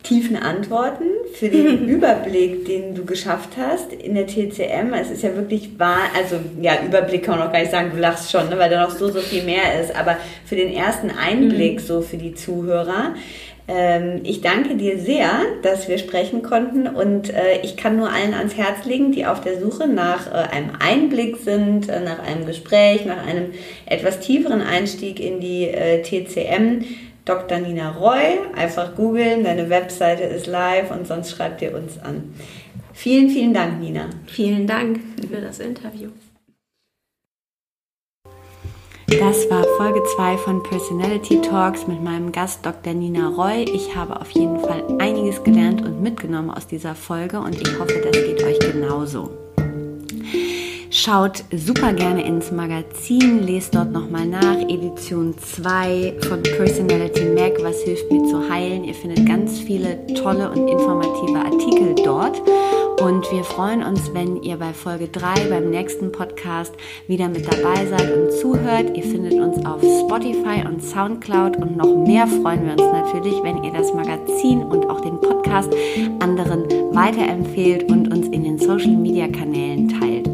tiefen Antworten, für den Überblick, den du geschafft hast in der TCM. Es ist ja wirklich wahr, also ja, Überblick kann man auch gar nicht sagen, du lachst schon, ne, weil da noch so, so viel mehr ist, aber für den ersten Einblick mhm. so für die Zuhörer. Ähm, ich danke dir sehr, dass wir sprechen konnten und äh, ich kann nur allen ans Herz legen, die auf der Suche nach äh, einem Einblick sind, äh, nach einem Gespräch, nach einem etwas tieferen Einstieg in die äh, TCM. Dr. Nina Roy, einfach googeln, deine Webseite ist live und sonst schreibt ihr uns an. Vielen, vielen Dank, Nina. Vielen Dank für das Interview. Das war Folge 2 von Personality Talks mit meinem Gast Dr. Nina Roy. Ich habe auf jeden Fall einiges gelernt und mitgenommen aus dieser Folge und ich hoffe, das geht euch genauso. Schaut super gerne ins Magazin, lest dort nochmal nach. Edition 2 von Personality Mag, was hilft mir zu heilen. Ihr findet ganz viele tolle und informative Artikel dort. Und wir freuen uns, wenn ihr bei Folge 3 beim nächsten Podcast wieder mit dabei seid und zuhört. Ihr findet uns auf Spotify und Soundcloud und noch mehr freuen wir uns natürlich, wenn ihr das Magazin und auch den Podcast anderen weiterempfehlt und uns in den Social Media Kanälen teilt.